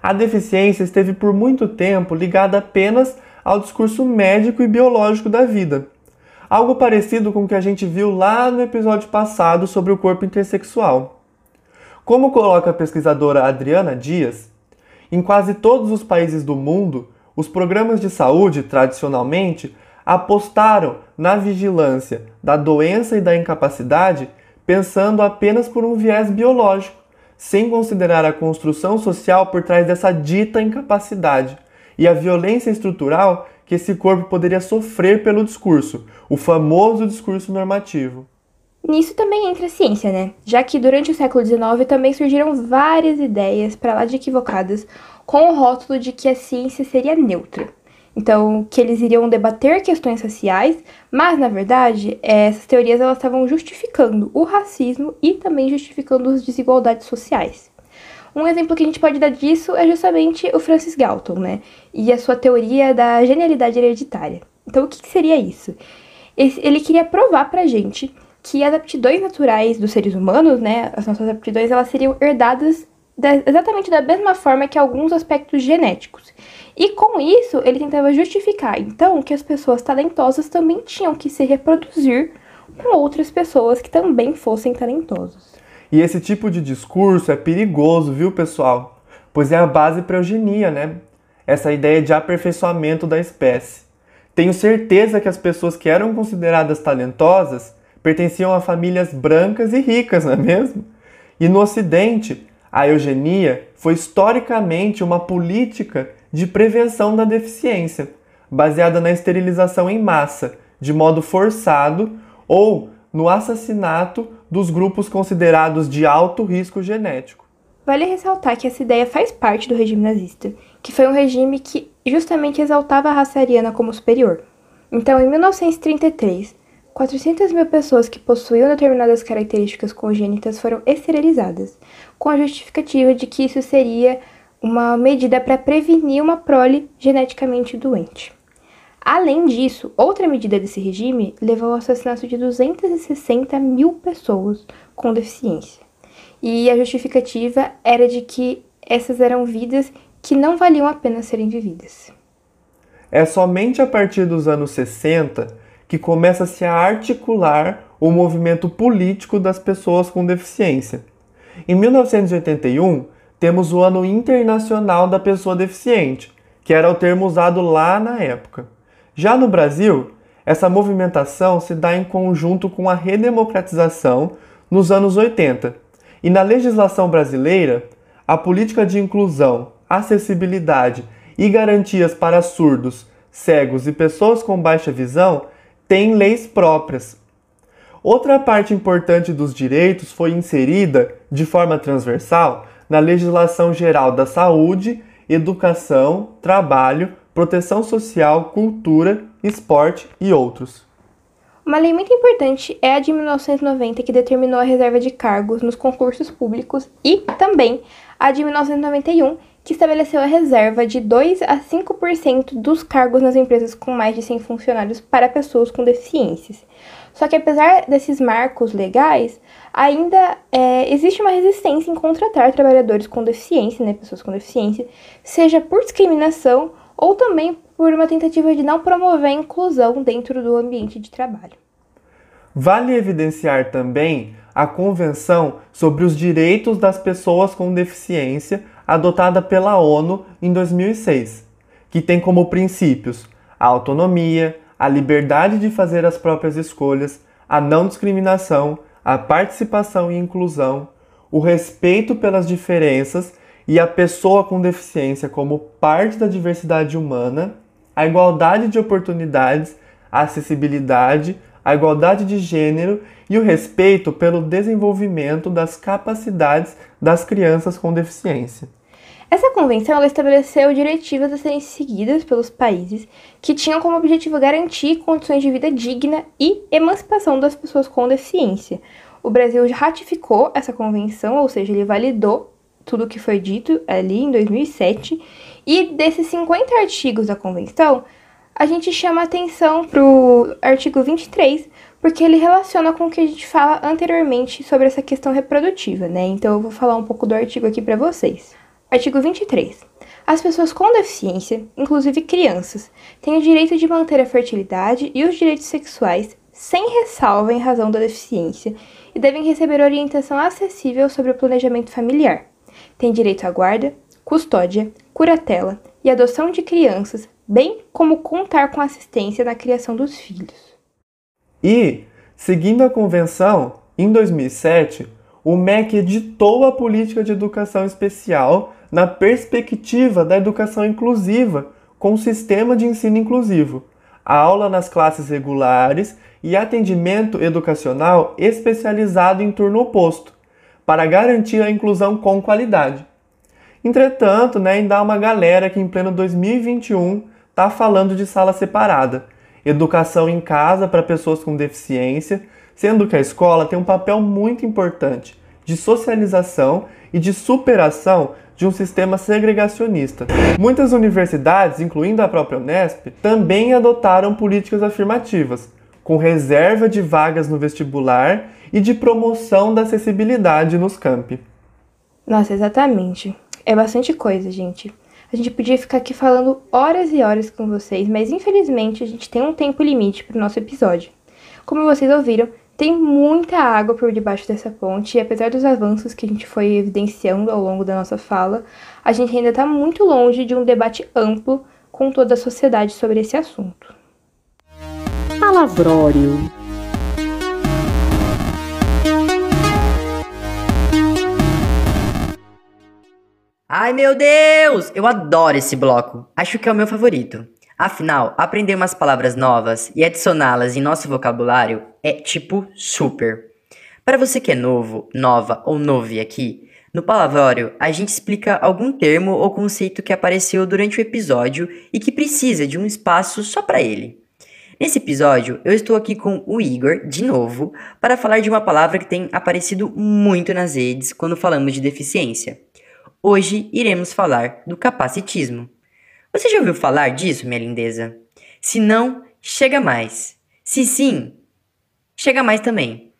a deficiência esteve por muito tempo ligada apenas ao discurso médico e biológico da vida. Algo parecido com o que a gente viu lá no episódio passado sobre o corpo intersexual. Como coloca a pesquisadora Adriana Dias, em quase todos os países do mundo, os programas de saúde, tradicionalmente, apostaram na vigilância da doença e da incapacidade pensando apenas por um viés biológico, sem considerar a construção social por trás dessa dita incapacidade e a violência estrutural que esse corpo poderia sofrer pelo discurso, o famoso discurso normativo.
Nisso também entra a ciência, né? Já que durante o século XIX também surgiram várias ideias para lá de equivocadas com o rótulo de que a ciência seria neutra. Então, que eles iriam debater questões raciais, mas na verdade, essas teorias elas estavam justificando o racismo e também justificando as desigualdades sociais. Um exemplo que a gente pode dar disso é justamente o Francis Galton, né? E a sua teoria da genialidade hereditária. Então, o que seria isso? Ele queria provar pra gente que as aptidões naturais dos seres humanos, né, as nossas aptidões, elas seriam herdadas exatamente da mesma forma que alguns aspectos genéticos. E com isso, ele tentava justificar, então, que as pessoas talentosas também tinham que se reproduzir com outras pessoas que também fossem talentosas.
E esse tipo de discurso é perigoso, viu, pessoal? Pois é a base para a eugenia, né? Essa ideia de aperfeiçoamento da espécie. Tenho certeza que as pessoas que eram consideradas talentosas pertenciam a famílias brancas e ricas, não é mesmo? E no Ocidente, a eugenia foi historicamente uma política de prevenção da deficiência, baseada na esterilização em massa de modo forçado ou no assassinato dos grupos considerados de alto risco genético.
Vale ressaltar que essa ideia faz parte do regime nazista, que foi um regime que justamente exaltava a raça ariana como superior. Então, em 1933, 400 mil pessoas que possuíam determinadas características congênitas foram esterilizadas, com a justificativa de que isso seria uma medida para prevenir uma prole geneticamente doente. Além disso, outra medida desse regime levou ao assassinato de 260 mil pessoas com deficiência. E a justificativa era de que essas eram vidas que não valiam a pena serem vividas.
É somente a partir dos anos 60 que começa-se a articular o movimento político das pessoas com deficiência. Em 1981, temos o Ano Internacional da Pessoa Deficiente, que era o termo usado lá na época. Já no Brasil, essa movimentação se dá em conjunto com a redemocratização nos anos 80. E na legislação brasileira, a política de inclusão, acessibilidade e garantias para surdos, cegos e pessoas com baixa visão tem leis próprias. Outra parte importante dos direitos foi inserida, de forma transversal, na legislação geral da saúde, educação, trabalho, proteção social, cultura, esporte e outros.
Uma lei muito importante é a de 1990, que determinou a reserva de cargos nos concursos públicos, e também a de 1991, que estabeleceu a reserva de 2 a 5% dos cargos nas empresas com mais de 100 funcionários para pessoas com deficiências. Só que apesar desses marcos legais, ainda é, existe uma resistência em contratar trabalhadores com deficiência, né, pessoas com deficiência, seja por discriminação ou também por uma tentativa de não promover a inclusão dentro do ambiente de trabalho.
Vale evidenciar também a Convenção sobre os Direitos das Pessoas com Deficiência, adotada pela ONU em 2006, que tem como princípios a autonomia, a liberdade de fazer as próprias escolhas, a não discriminação, a participação e inclusão, o respeito pelas diferenças e a pessoa com deficiência como parte da diversidade humana, a igualdade de oportunidades, a acessibilidade, a igualdade de gênero e o respeito pelo desenvolvimento das capacidades das crianças com deficiência.
Essa convenção estabeleceu diretivas a serem seguidas pelos países que tinham como objetivo garantir condições de vida digna e emancipação das pessoas com deficiência. O Brasil ratificou essa convenção, ou seja, ele validou tudo o que foi dito ali em 2007. E desses 50 artigos da convenção, a gente chama atenção para o artigo 23, porque ele relaciona com o que a gente fala anteriormente sobre essa questão reprodutiva, né? Então eu vou falar um pouco do artigo aqui para vocês. Artigo 23. As pessoas com deficiência, inclusive crianças, têm o direito de manter a fertilidade e os direitos sexuais sem ressalva em razão da deficiência e devem receber orientação acessível sobre o planejamento familiar. Têm direito à guarda, custódia, curatela e adoção de crianças, bem como contar com assistência na criação dos filhos.
E, seguindo a convenção, em 2007, o MEC editou a política de educação especial na perspectiva da educação inclusiva, com o sistema de ensino inclusivo, aula nas classes regulares e atendimento educacional especializado em turno oposto, para garantir a inclusão com qualidade. Entretanto, né, ainda há uma galera que em pleno 2021 está falando de sala separada, educação em casa para pessoas com deficiência, sendo que a escola tem um papel muito importante de socialização e de superação de um sistema segregacionista. Muitas universidades, incluindo a própria Unesp, também adotaram políticas afirmativas, com reserva de vagas no vestibular e de promoção da acessibilidade nos campi.
Nossa, exatamente. É bastante coisa, gente. A gente podia ficar aqui falando horas e horas com vocês, mas infelizmente a gente tem um tempo limite para o nosso episódio. Como vocês ouviram, tem muita água por debaixo dessa ponte e apesar dos avanços que a gente foi evidenciando ao longo da nossa fala, a gente ainda está muito longe de um debate amplo com toda a sociedade sobre esse assunto.
Palavrório.
Ai meu Deus! Eu adoro esse bloco. Acho que é o meu favorito. Afinal, aprender umas palavras novas e adicioná-las em nosso vocabulário é tipo super. Para você que é novo, nova ou novi aqui, no palavrório a gente explica algum termo ou conceito que apareceu durante o episódio e que precisa de um espaço só para ele. Nesse episódio, eu estou aqui com o Igor, de novo, para falar de uma palavra que tem aparecido muito nas redes quando falamos de deficiência. Hoje iremos falar do capacitismo. Você já ouviu falar disso, minha lindeza? Se não, chega mais. Se sim, chega mais também.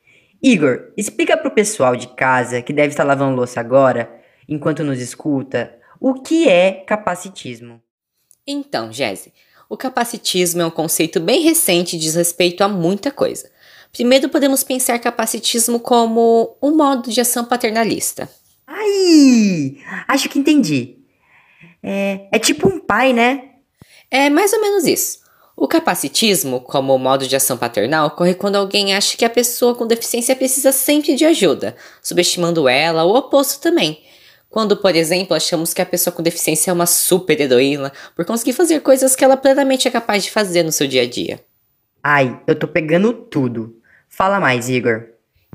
Igor, explica para o pessoal de casa que deve estar lavando louça agora, enquanto nos escuta, o que é capacitismo.
Então, Jéssica, o capacitismo é um conceito bem recente e diz respeito a muita coisa. Primeiro, podemos pensar capacitismo como um modo de ação paternalista.
Ai! Acho que entendi. É, é tipo um pai, né?
É mais ou menos isso. O capacitismo, como modo de ação paternal, ocorre quando alguém acha que a pessoa com deficiência precisa sempre de ajuda, subestimando ela ou o oposto também. Quando, por exemplo, achamos que a pessoa com deficiência é uma super heroína por conseguir fazer coisas que ela plenamente é capaz de fazer no seu dia a dia.
Ai, eu tô pegando tudo. Fala mais, Igor.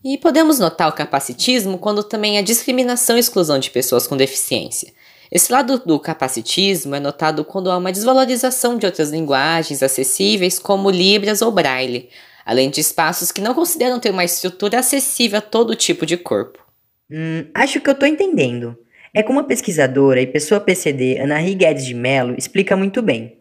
E podemos notar o capacitismo quando também há discriminação e exclusão de pessoas com deficiência. Esse lado do capacitismo é notado quando há uma desvalorização de outras linguagens acessíveis, como Libras ou Braille, além de espaços que não consideram ter uma estrutura acessível a todo tipo de corpo.
Hum, acho que eu tô entendendo. É como a pesquisadora e pessoa PCD Ana Guedes de Mello explica muito bem.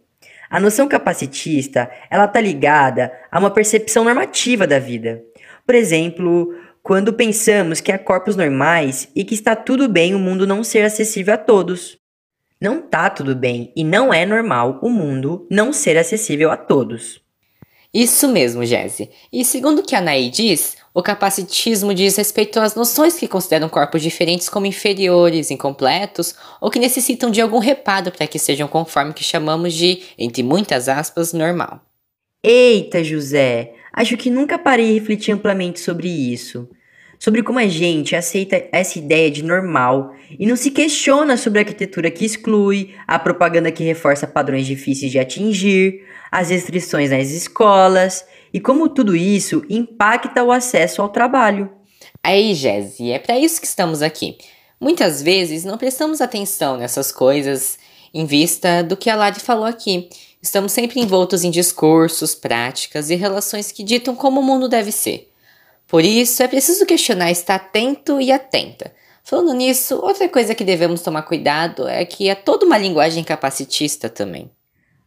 A noção capacitista, ela tá ligada a uma percepção normativa da vida. Por exemplo, quando pensamos que há corpos normais e que está tudo bem o mundo não ser acessível a todos. Não tá tudo bem e não é normal o mundo não ser acessível a todos.
Isso mesmo, Jesse. E segundo o que a Anaí diz, o capacitismo diz respeito às noções que consideram corpos diferentes como inferiores, incompletos ou que necessitam de algum reparo para que sejam conforme o que chamamos de, entre muitas aspas, normal.
Eita, José! Acho que nunca parei e refleti amplamente sobre isso. Sobre como a gente aceita essa ideia de normal e não se questiona sobre a arquitetura que exclui, a propaganda que reforça padrões difíceis de atingir, as restrições nas escolas e como tudo isso impacta o acesso ao trabalho.
Aí, Jéssica, é para isso que estamos aqui. Muitas vezes não prestamos atenção nessas coisas em vista do que a Lari falou aqui. Estamos sempre envoltos em discursos, práticas e relações que ditam como o mundo deve ser. Por isso, é preciso questionar, estar atento e atenta. Falando nisso, outra coisa que devemos tomar cuidado é que é toda uma linguagem capacitista também.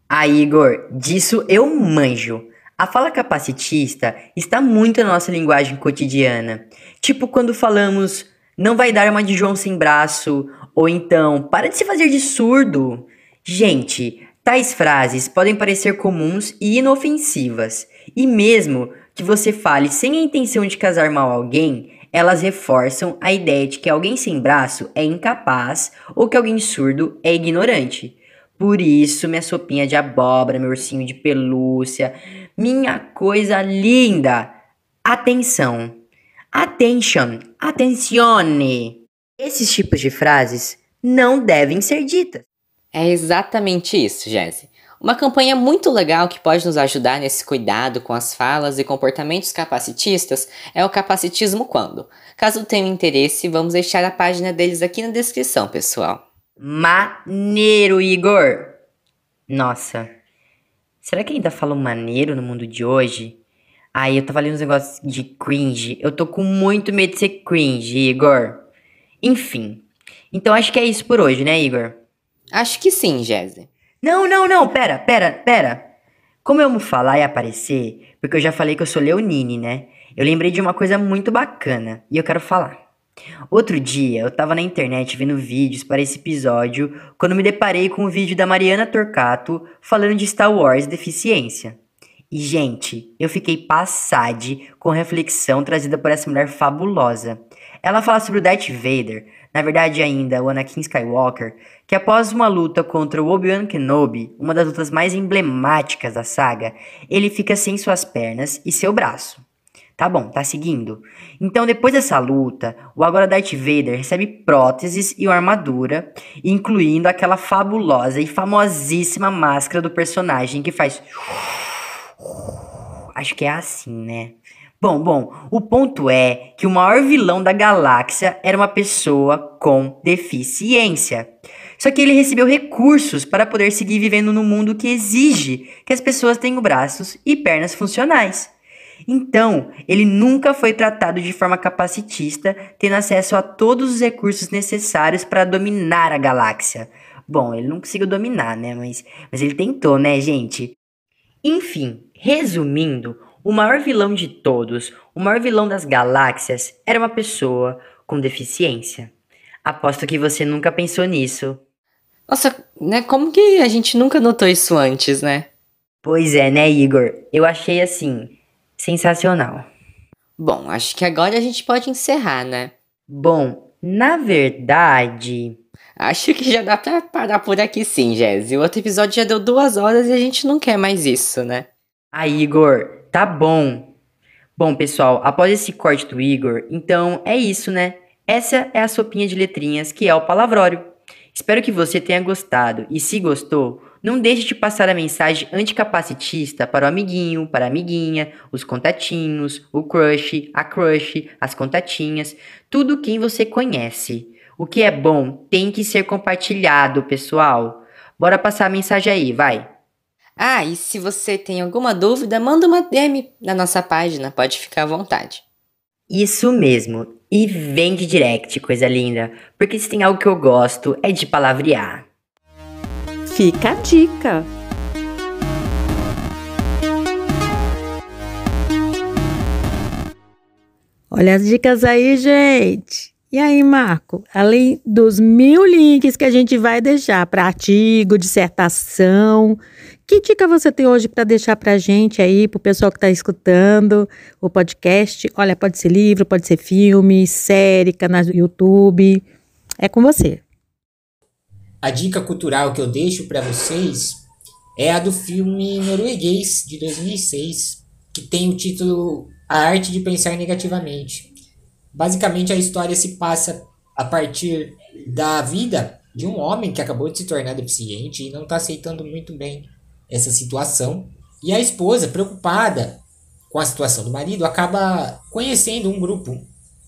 Ah, Igor, disso eu manjo. A fala capacitista está muito na nossa linguagem cotidiana. Tipo quando falamos não vai dar uma de João sem braço, ou então para de se fazer de surdo. Gente, tais frases podem parecer comuns e inofensivas, e mesmo que você fale sem a intenção de casar mal alguém, elas reforçam a ideia de que alguém sem braço é incapaz ou que alguém surdo é ignorante. Por isso, minha sopinha de abóbora, meu ursinho de pelúcia, minha coisa linda. Atenção. Attention. Attenzione. Esses tipos de frases não devem ser ditas.
É exatamente isso, Jesse. Uma campanha muito legal que pode nos ajudar nesse cuidado com as falas e comportamentos capacitistas é o Capacitismo Quando. Caso tenha interesse, vamos deixar a página deles aqui na descrição, pessoal.
Maneiro, Igor! Nossa, será que ainda falam maneiro no mundo de hoje? Aí eu tava lendo uns negócios de cringe. Eu tô com muito medo de ser cringe, Igor. Enfim. Então acho que é isso por hoje, né, Igor?
Acho que sim, Jesse.
Não, não, não, pera, pera, pera. Como eu amo falar e aparecer, porque eu já falei que eu sou leonine, né? Eu lembrei de uma coisa muito bacana e eu quero falar. Outro dia eu tava na internet vendo vídeos para esse episódio quando me deparei com o um vídeo da Mariana Torcato falando de Star Wars deficiência. E, gente, eu fiquei passade com a reflexão trazida por essa mulher fabulosa. Ela fala sobre o Darth Vader, na verdade ainda o Anakin Skywalker, que após uma luta contra o Obi-Wan Kenobi, uma das lutas mais emblemáticas da saga, ele fica sem suas pernas e seu braço. Tá bom, tá seguindo? Então, depois dessa luta, o agora Darth Vader recebe próteses e uma armadura, incluindo aquela fabulosa e famosíssima máscara do personagem que faz. Acho que é assim, né? Bom, bom, o ponto é que o maior vilão da galáxia era uma pessoa com deficiência. Só que ele recebeu recursos para poder seguir vivendo no mundo que exige que as pessoas tenham braços e pernas funcionais. Então, ele nunca foi tratado de forma capacitista, tendo acesso a todos os recursos necessários para dominar a galáxia. Bom, ele não conseguiu dominar, né? Mas, mas ele tentou, né, gente? Enfim, resumindo, o maior vilão de todos, o maior vilão das galáxias, era uma pessoa com deficiência. Aposto que você nunca pensou nisso.
Nossa, né? Como que a gente nunca notou isso antes, né?
Pois é, né, Igor? Eu achei assim, sensacional.
Bom, acho que agora a gente pode encerrar, né?
Bom, na verdade.
Acho que já dá pra parar por aqui sim, Jéssica. O outro episódio já deu duas horas e a gente não quer mais isso, né?
Ah, Igor, Tá bom. Bom, pessoal, após esse corte do Igor, então é isso, né? Essa é a sopinha de letrinhas que é o palavrório. Espero que você tenha gostado e se gostou, não deixe de passar a mensagem anticapacitista para o amiguinho, para a amiguinha, os contatinhos, o crush, a crush, as contatinhas, tudo quem você conhece. O que é bom tem que ser compartilhado, pessoal. Bora passar a mensagem aí, vai.
Ah, e se você tem alguma dúvida, manda uma DM na nossa página, pode ficar à vontade.
Isso mesmo. E vem de direct, coisa linda. Porque se tem algo que eu gosto, é de palavrear.
Fica a dica!
Olha as dicas aí, gente! E aí, Marco, além dos mil links que a gente vai deixar para artigo, dissertação, que dica você tem hoje para deixar para a gente aí, para o pessoal que está escutando o podcast? Olha, pode ser livro, pode ser filme, série, canal do YouTube. É com você.
A dica cultural que eu deixo para vocês é a do filme norueguês de 2006, que tem o título A Arte de Pensar Negativamente. Basicamente, a história se passa a partir da vida de um homem que acabou de se tornar deficiente e não está aceitando muito bem essa situação. E a esposa, preocupada com a situação do marido, acaba conhecendo um grupo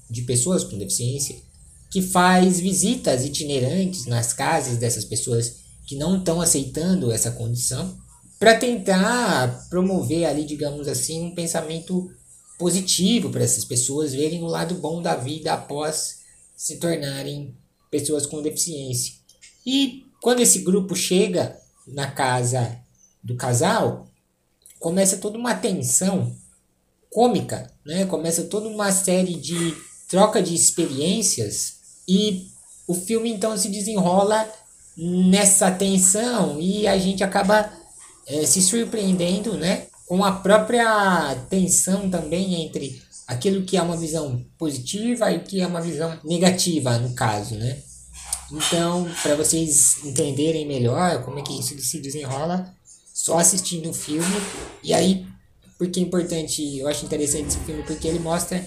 de pessoas com deficiência que faz visitas itinerantes nas casas dessas pessoas que não estão aceitando essa condição para tentar promover ali, digamos assim, um pensamento positivo para essas pessoas verem o lado bom da vida após se tornarem pessoas com deficiência. E quando esse grupo chega na casa do casal, começa toda uma tensão cômica, né? Começa toda uma série de troca de experiências e o filme então se desenrola nessa tensão e a gente acaba é, se surpreendendo, né? Com a própria tensão também entre aquilo que é uma visão positiva e o que é uma visão negativa, no caso, né? Então, para vocês entenderem melhor como é que isso se desenrola, só assistindo o filme. E aí, porque é importante, eu acho interessante esse filme, porque ele mostra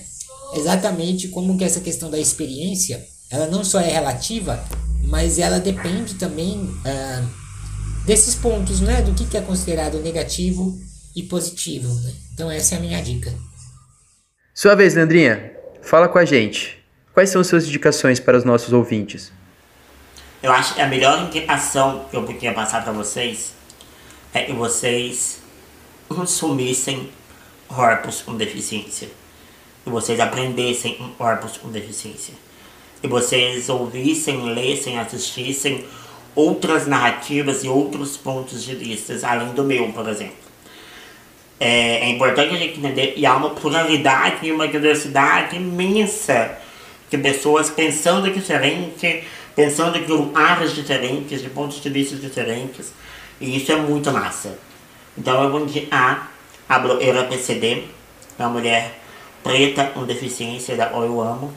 exatamente como que essa questão da experiência, ela não só é relativa, mas ela depende também uh, desses pontos, né? Do que, que é considerado negativo e positivo. Né? Então essa é a minha dica.
Sua vez, Leandrinha. Fala com a gente. Quais são suas indicações para os nossos ouvintes?
Eu acho que a melhor indicação que eu podia passar para vocês é que vocês consumissem corpos com deficiência. E vocês aprendessem corpos com deficiência. E vocês ouvissem, lessem, assistissem outras narrativas e outros pontos de vista, além do meu, por exemplo. É, é, importante a gente entender e há uma pluralidade e uma diversidade imensa de pessoas pensando diferente, pensando de áreas diferentes, de pontos de vista diferentes. E isso é muito massa. Então eu vou indicar a blogueira PCD, uma mulher preta com deficiência da qual eu amo.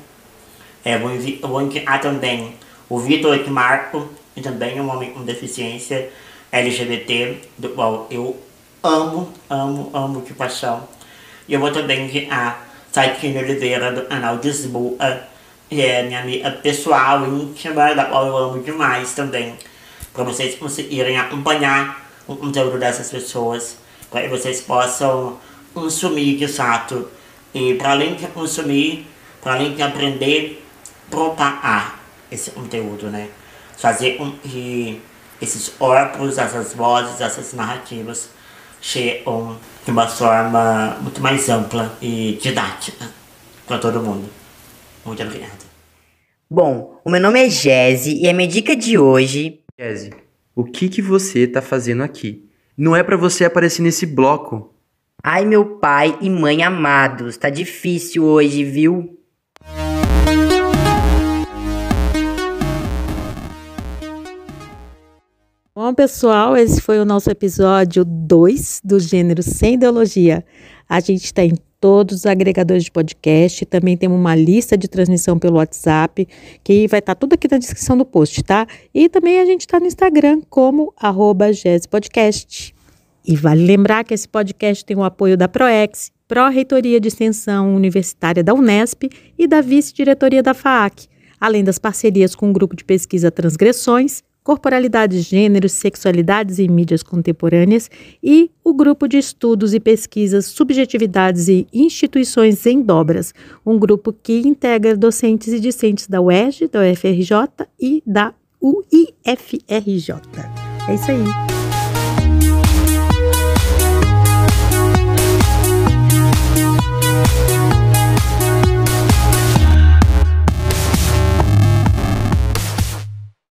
É, vou, vou indicar também o Vitor Marco, que também é um homem com deficiência LGBT, do qual eu amo, amo, amo de paixão. E eu vou também enviar Taikinho Oliveira, do canal Desboa, é minha amiga pessoal, íntima, da qual eu amo demais também, para vocês conseguirem acompanhar o conteúdo dessas pessoas, para que vocês possam consumir de fato, e para além de consumir, para além de aprender, propagar esse conteúdo, né? Fazer com que esses corpos, essas vozes, essas narrativas chegam de uma forma muito mais ampla e didática para todo mundo. Muito obrigado.
Bom, o meu nome é Jesse e a minha dica de hoje.
Jesse, o que que você tá fazendo aqui? Não é para você aparecer nesse bloco.
Ai, meu pai e mãe amados, tá difícil hoje, viu?
Bom, pessoal, esse foi o nosso episódio 2 do gênero Sem Ideologia. A gente está em todos os agregadores de podcast, também temos uma lista de transmissão pelo WhatsApp, que vai estar tá tudo aqui na descrição do post, tá? E também a gente está no Instagram como arroba Podcast. E vale lembrar que esse podcast tem o apoio da ProEx, Pró-Reitoria de Extensão Universitária da Unesp e da Vice-Diretoria da FAAC, além das parcerias com o Grupo de Pesquisa Transgressões, Corporalidades, Gêneros, Sexualidades e Mídias Contemporâneas e o Grupo de Estudos e Pesquisas Subjetividades e Instituições em Dobras, um grupo que integra docentes e discentes da UERJ, da UFRJ e da UIFRJ. É isso aí.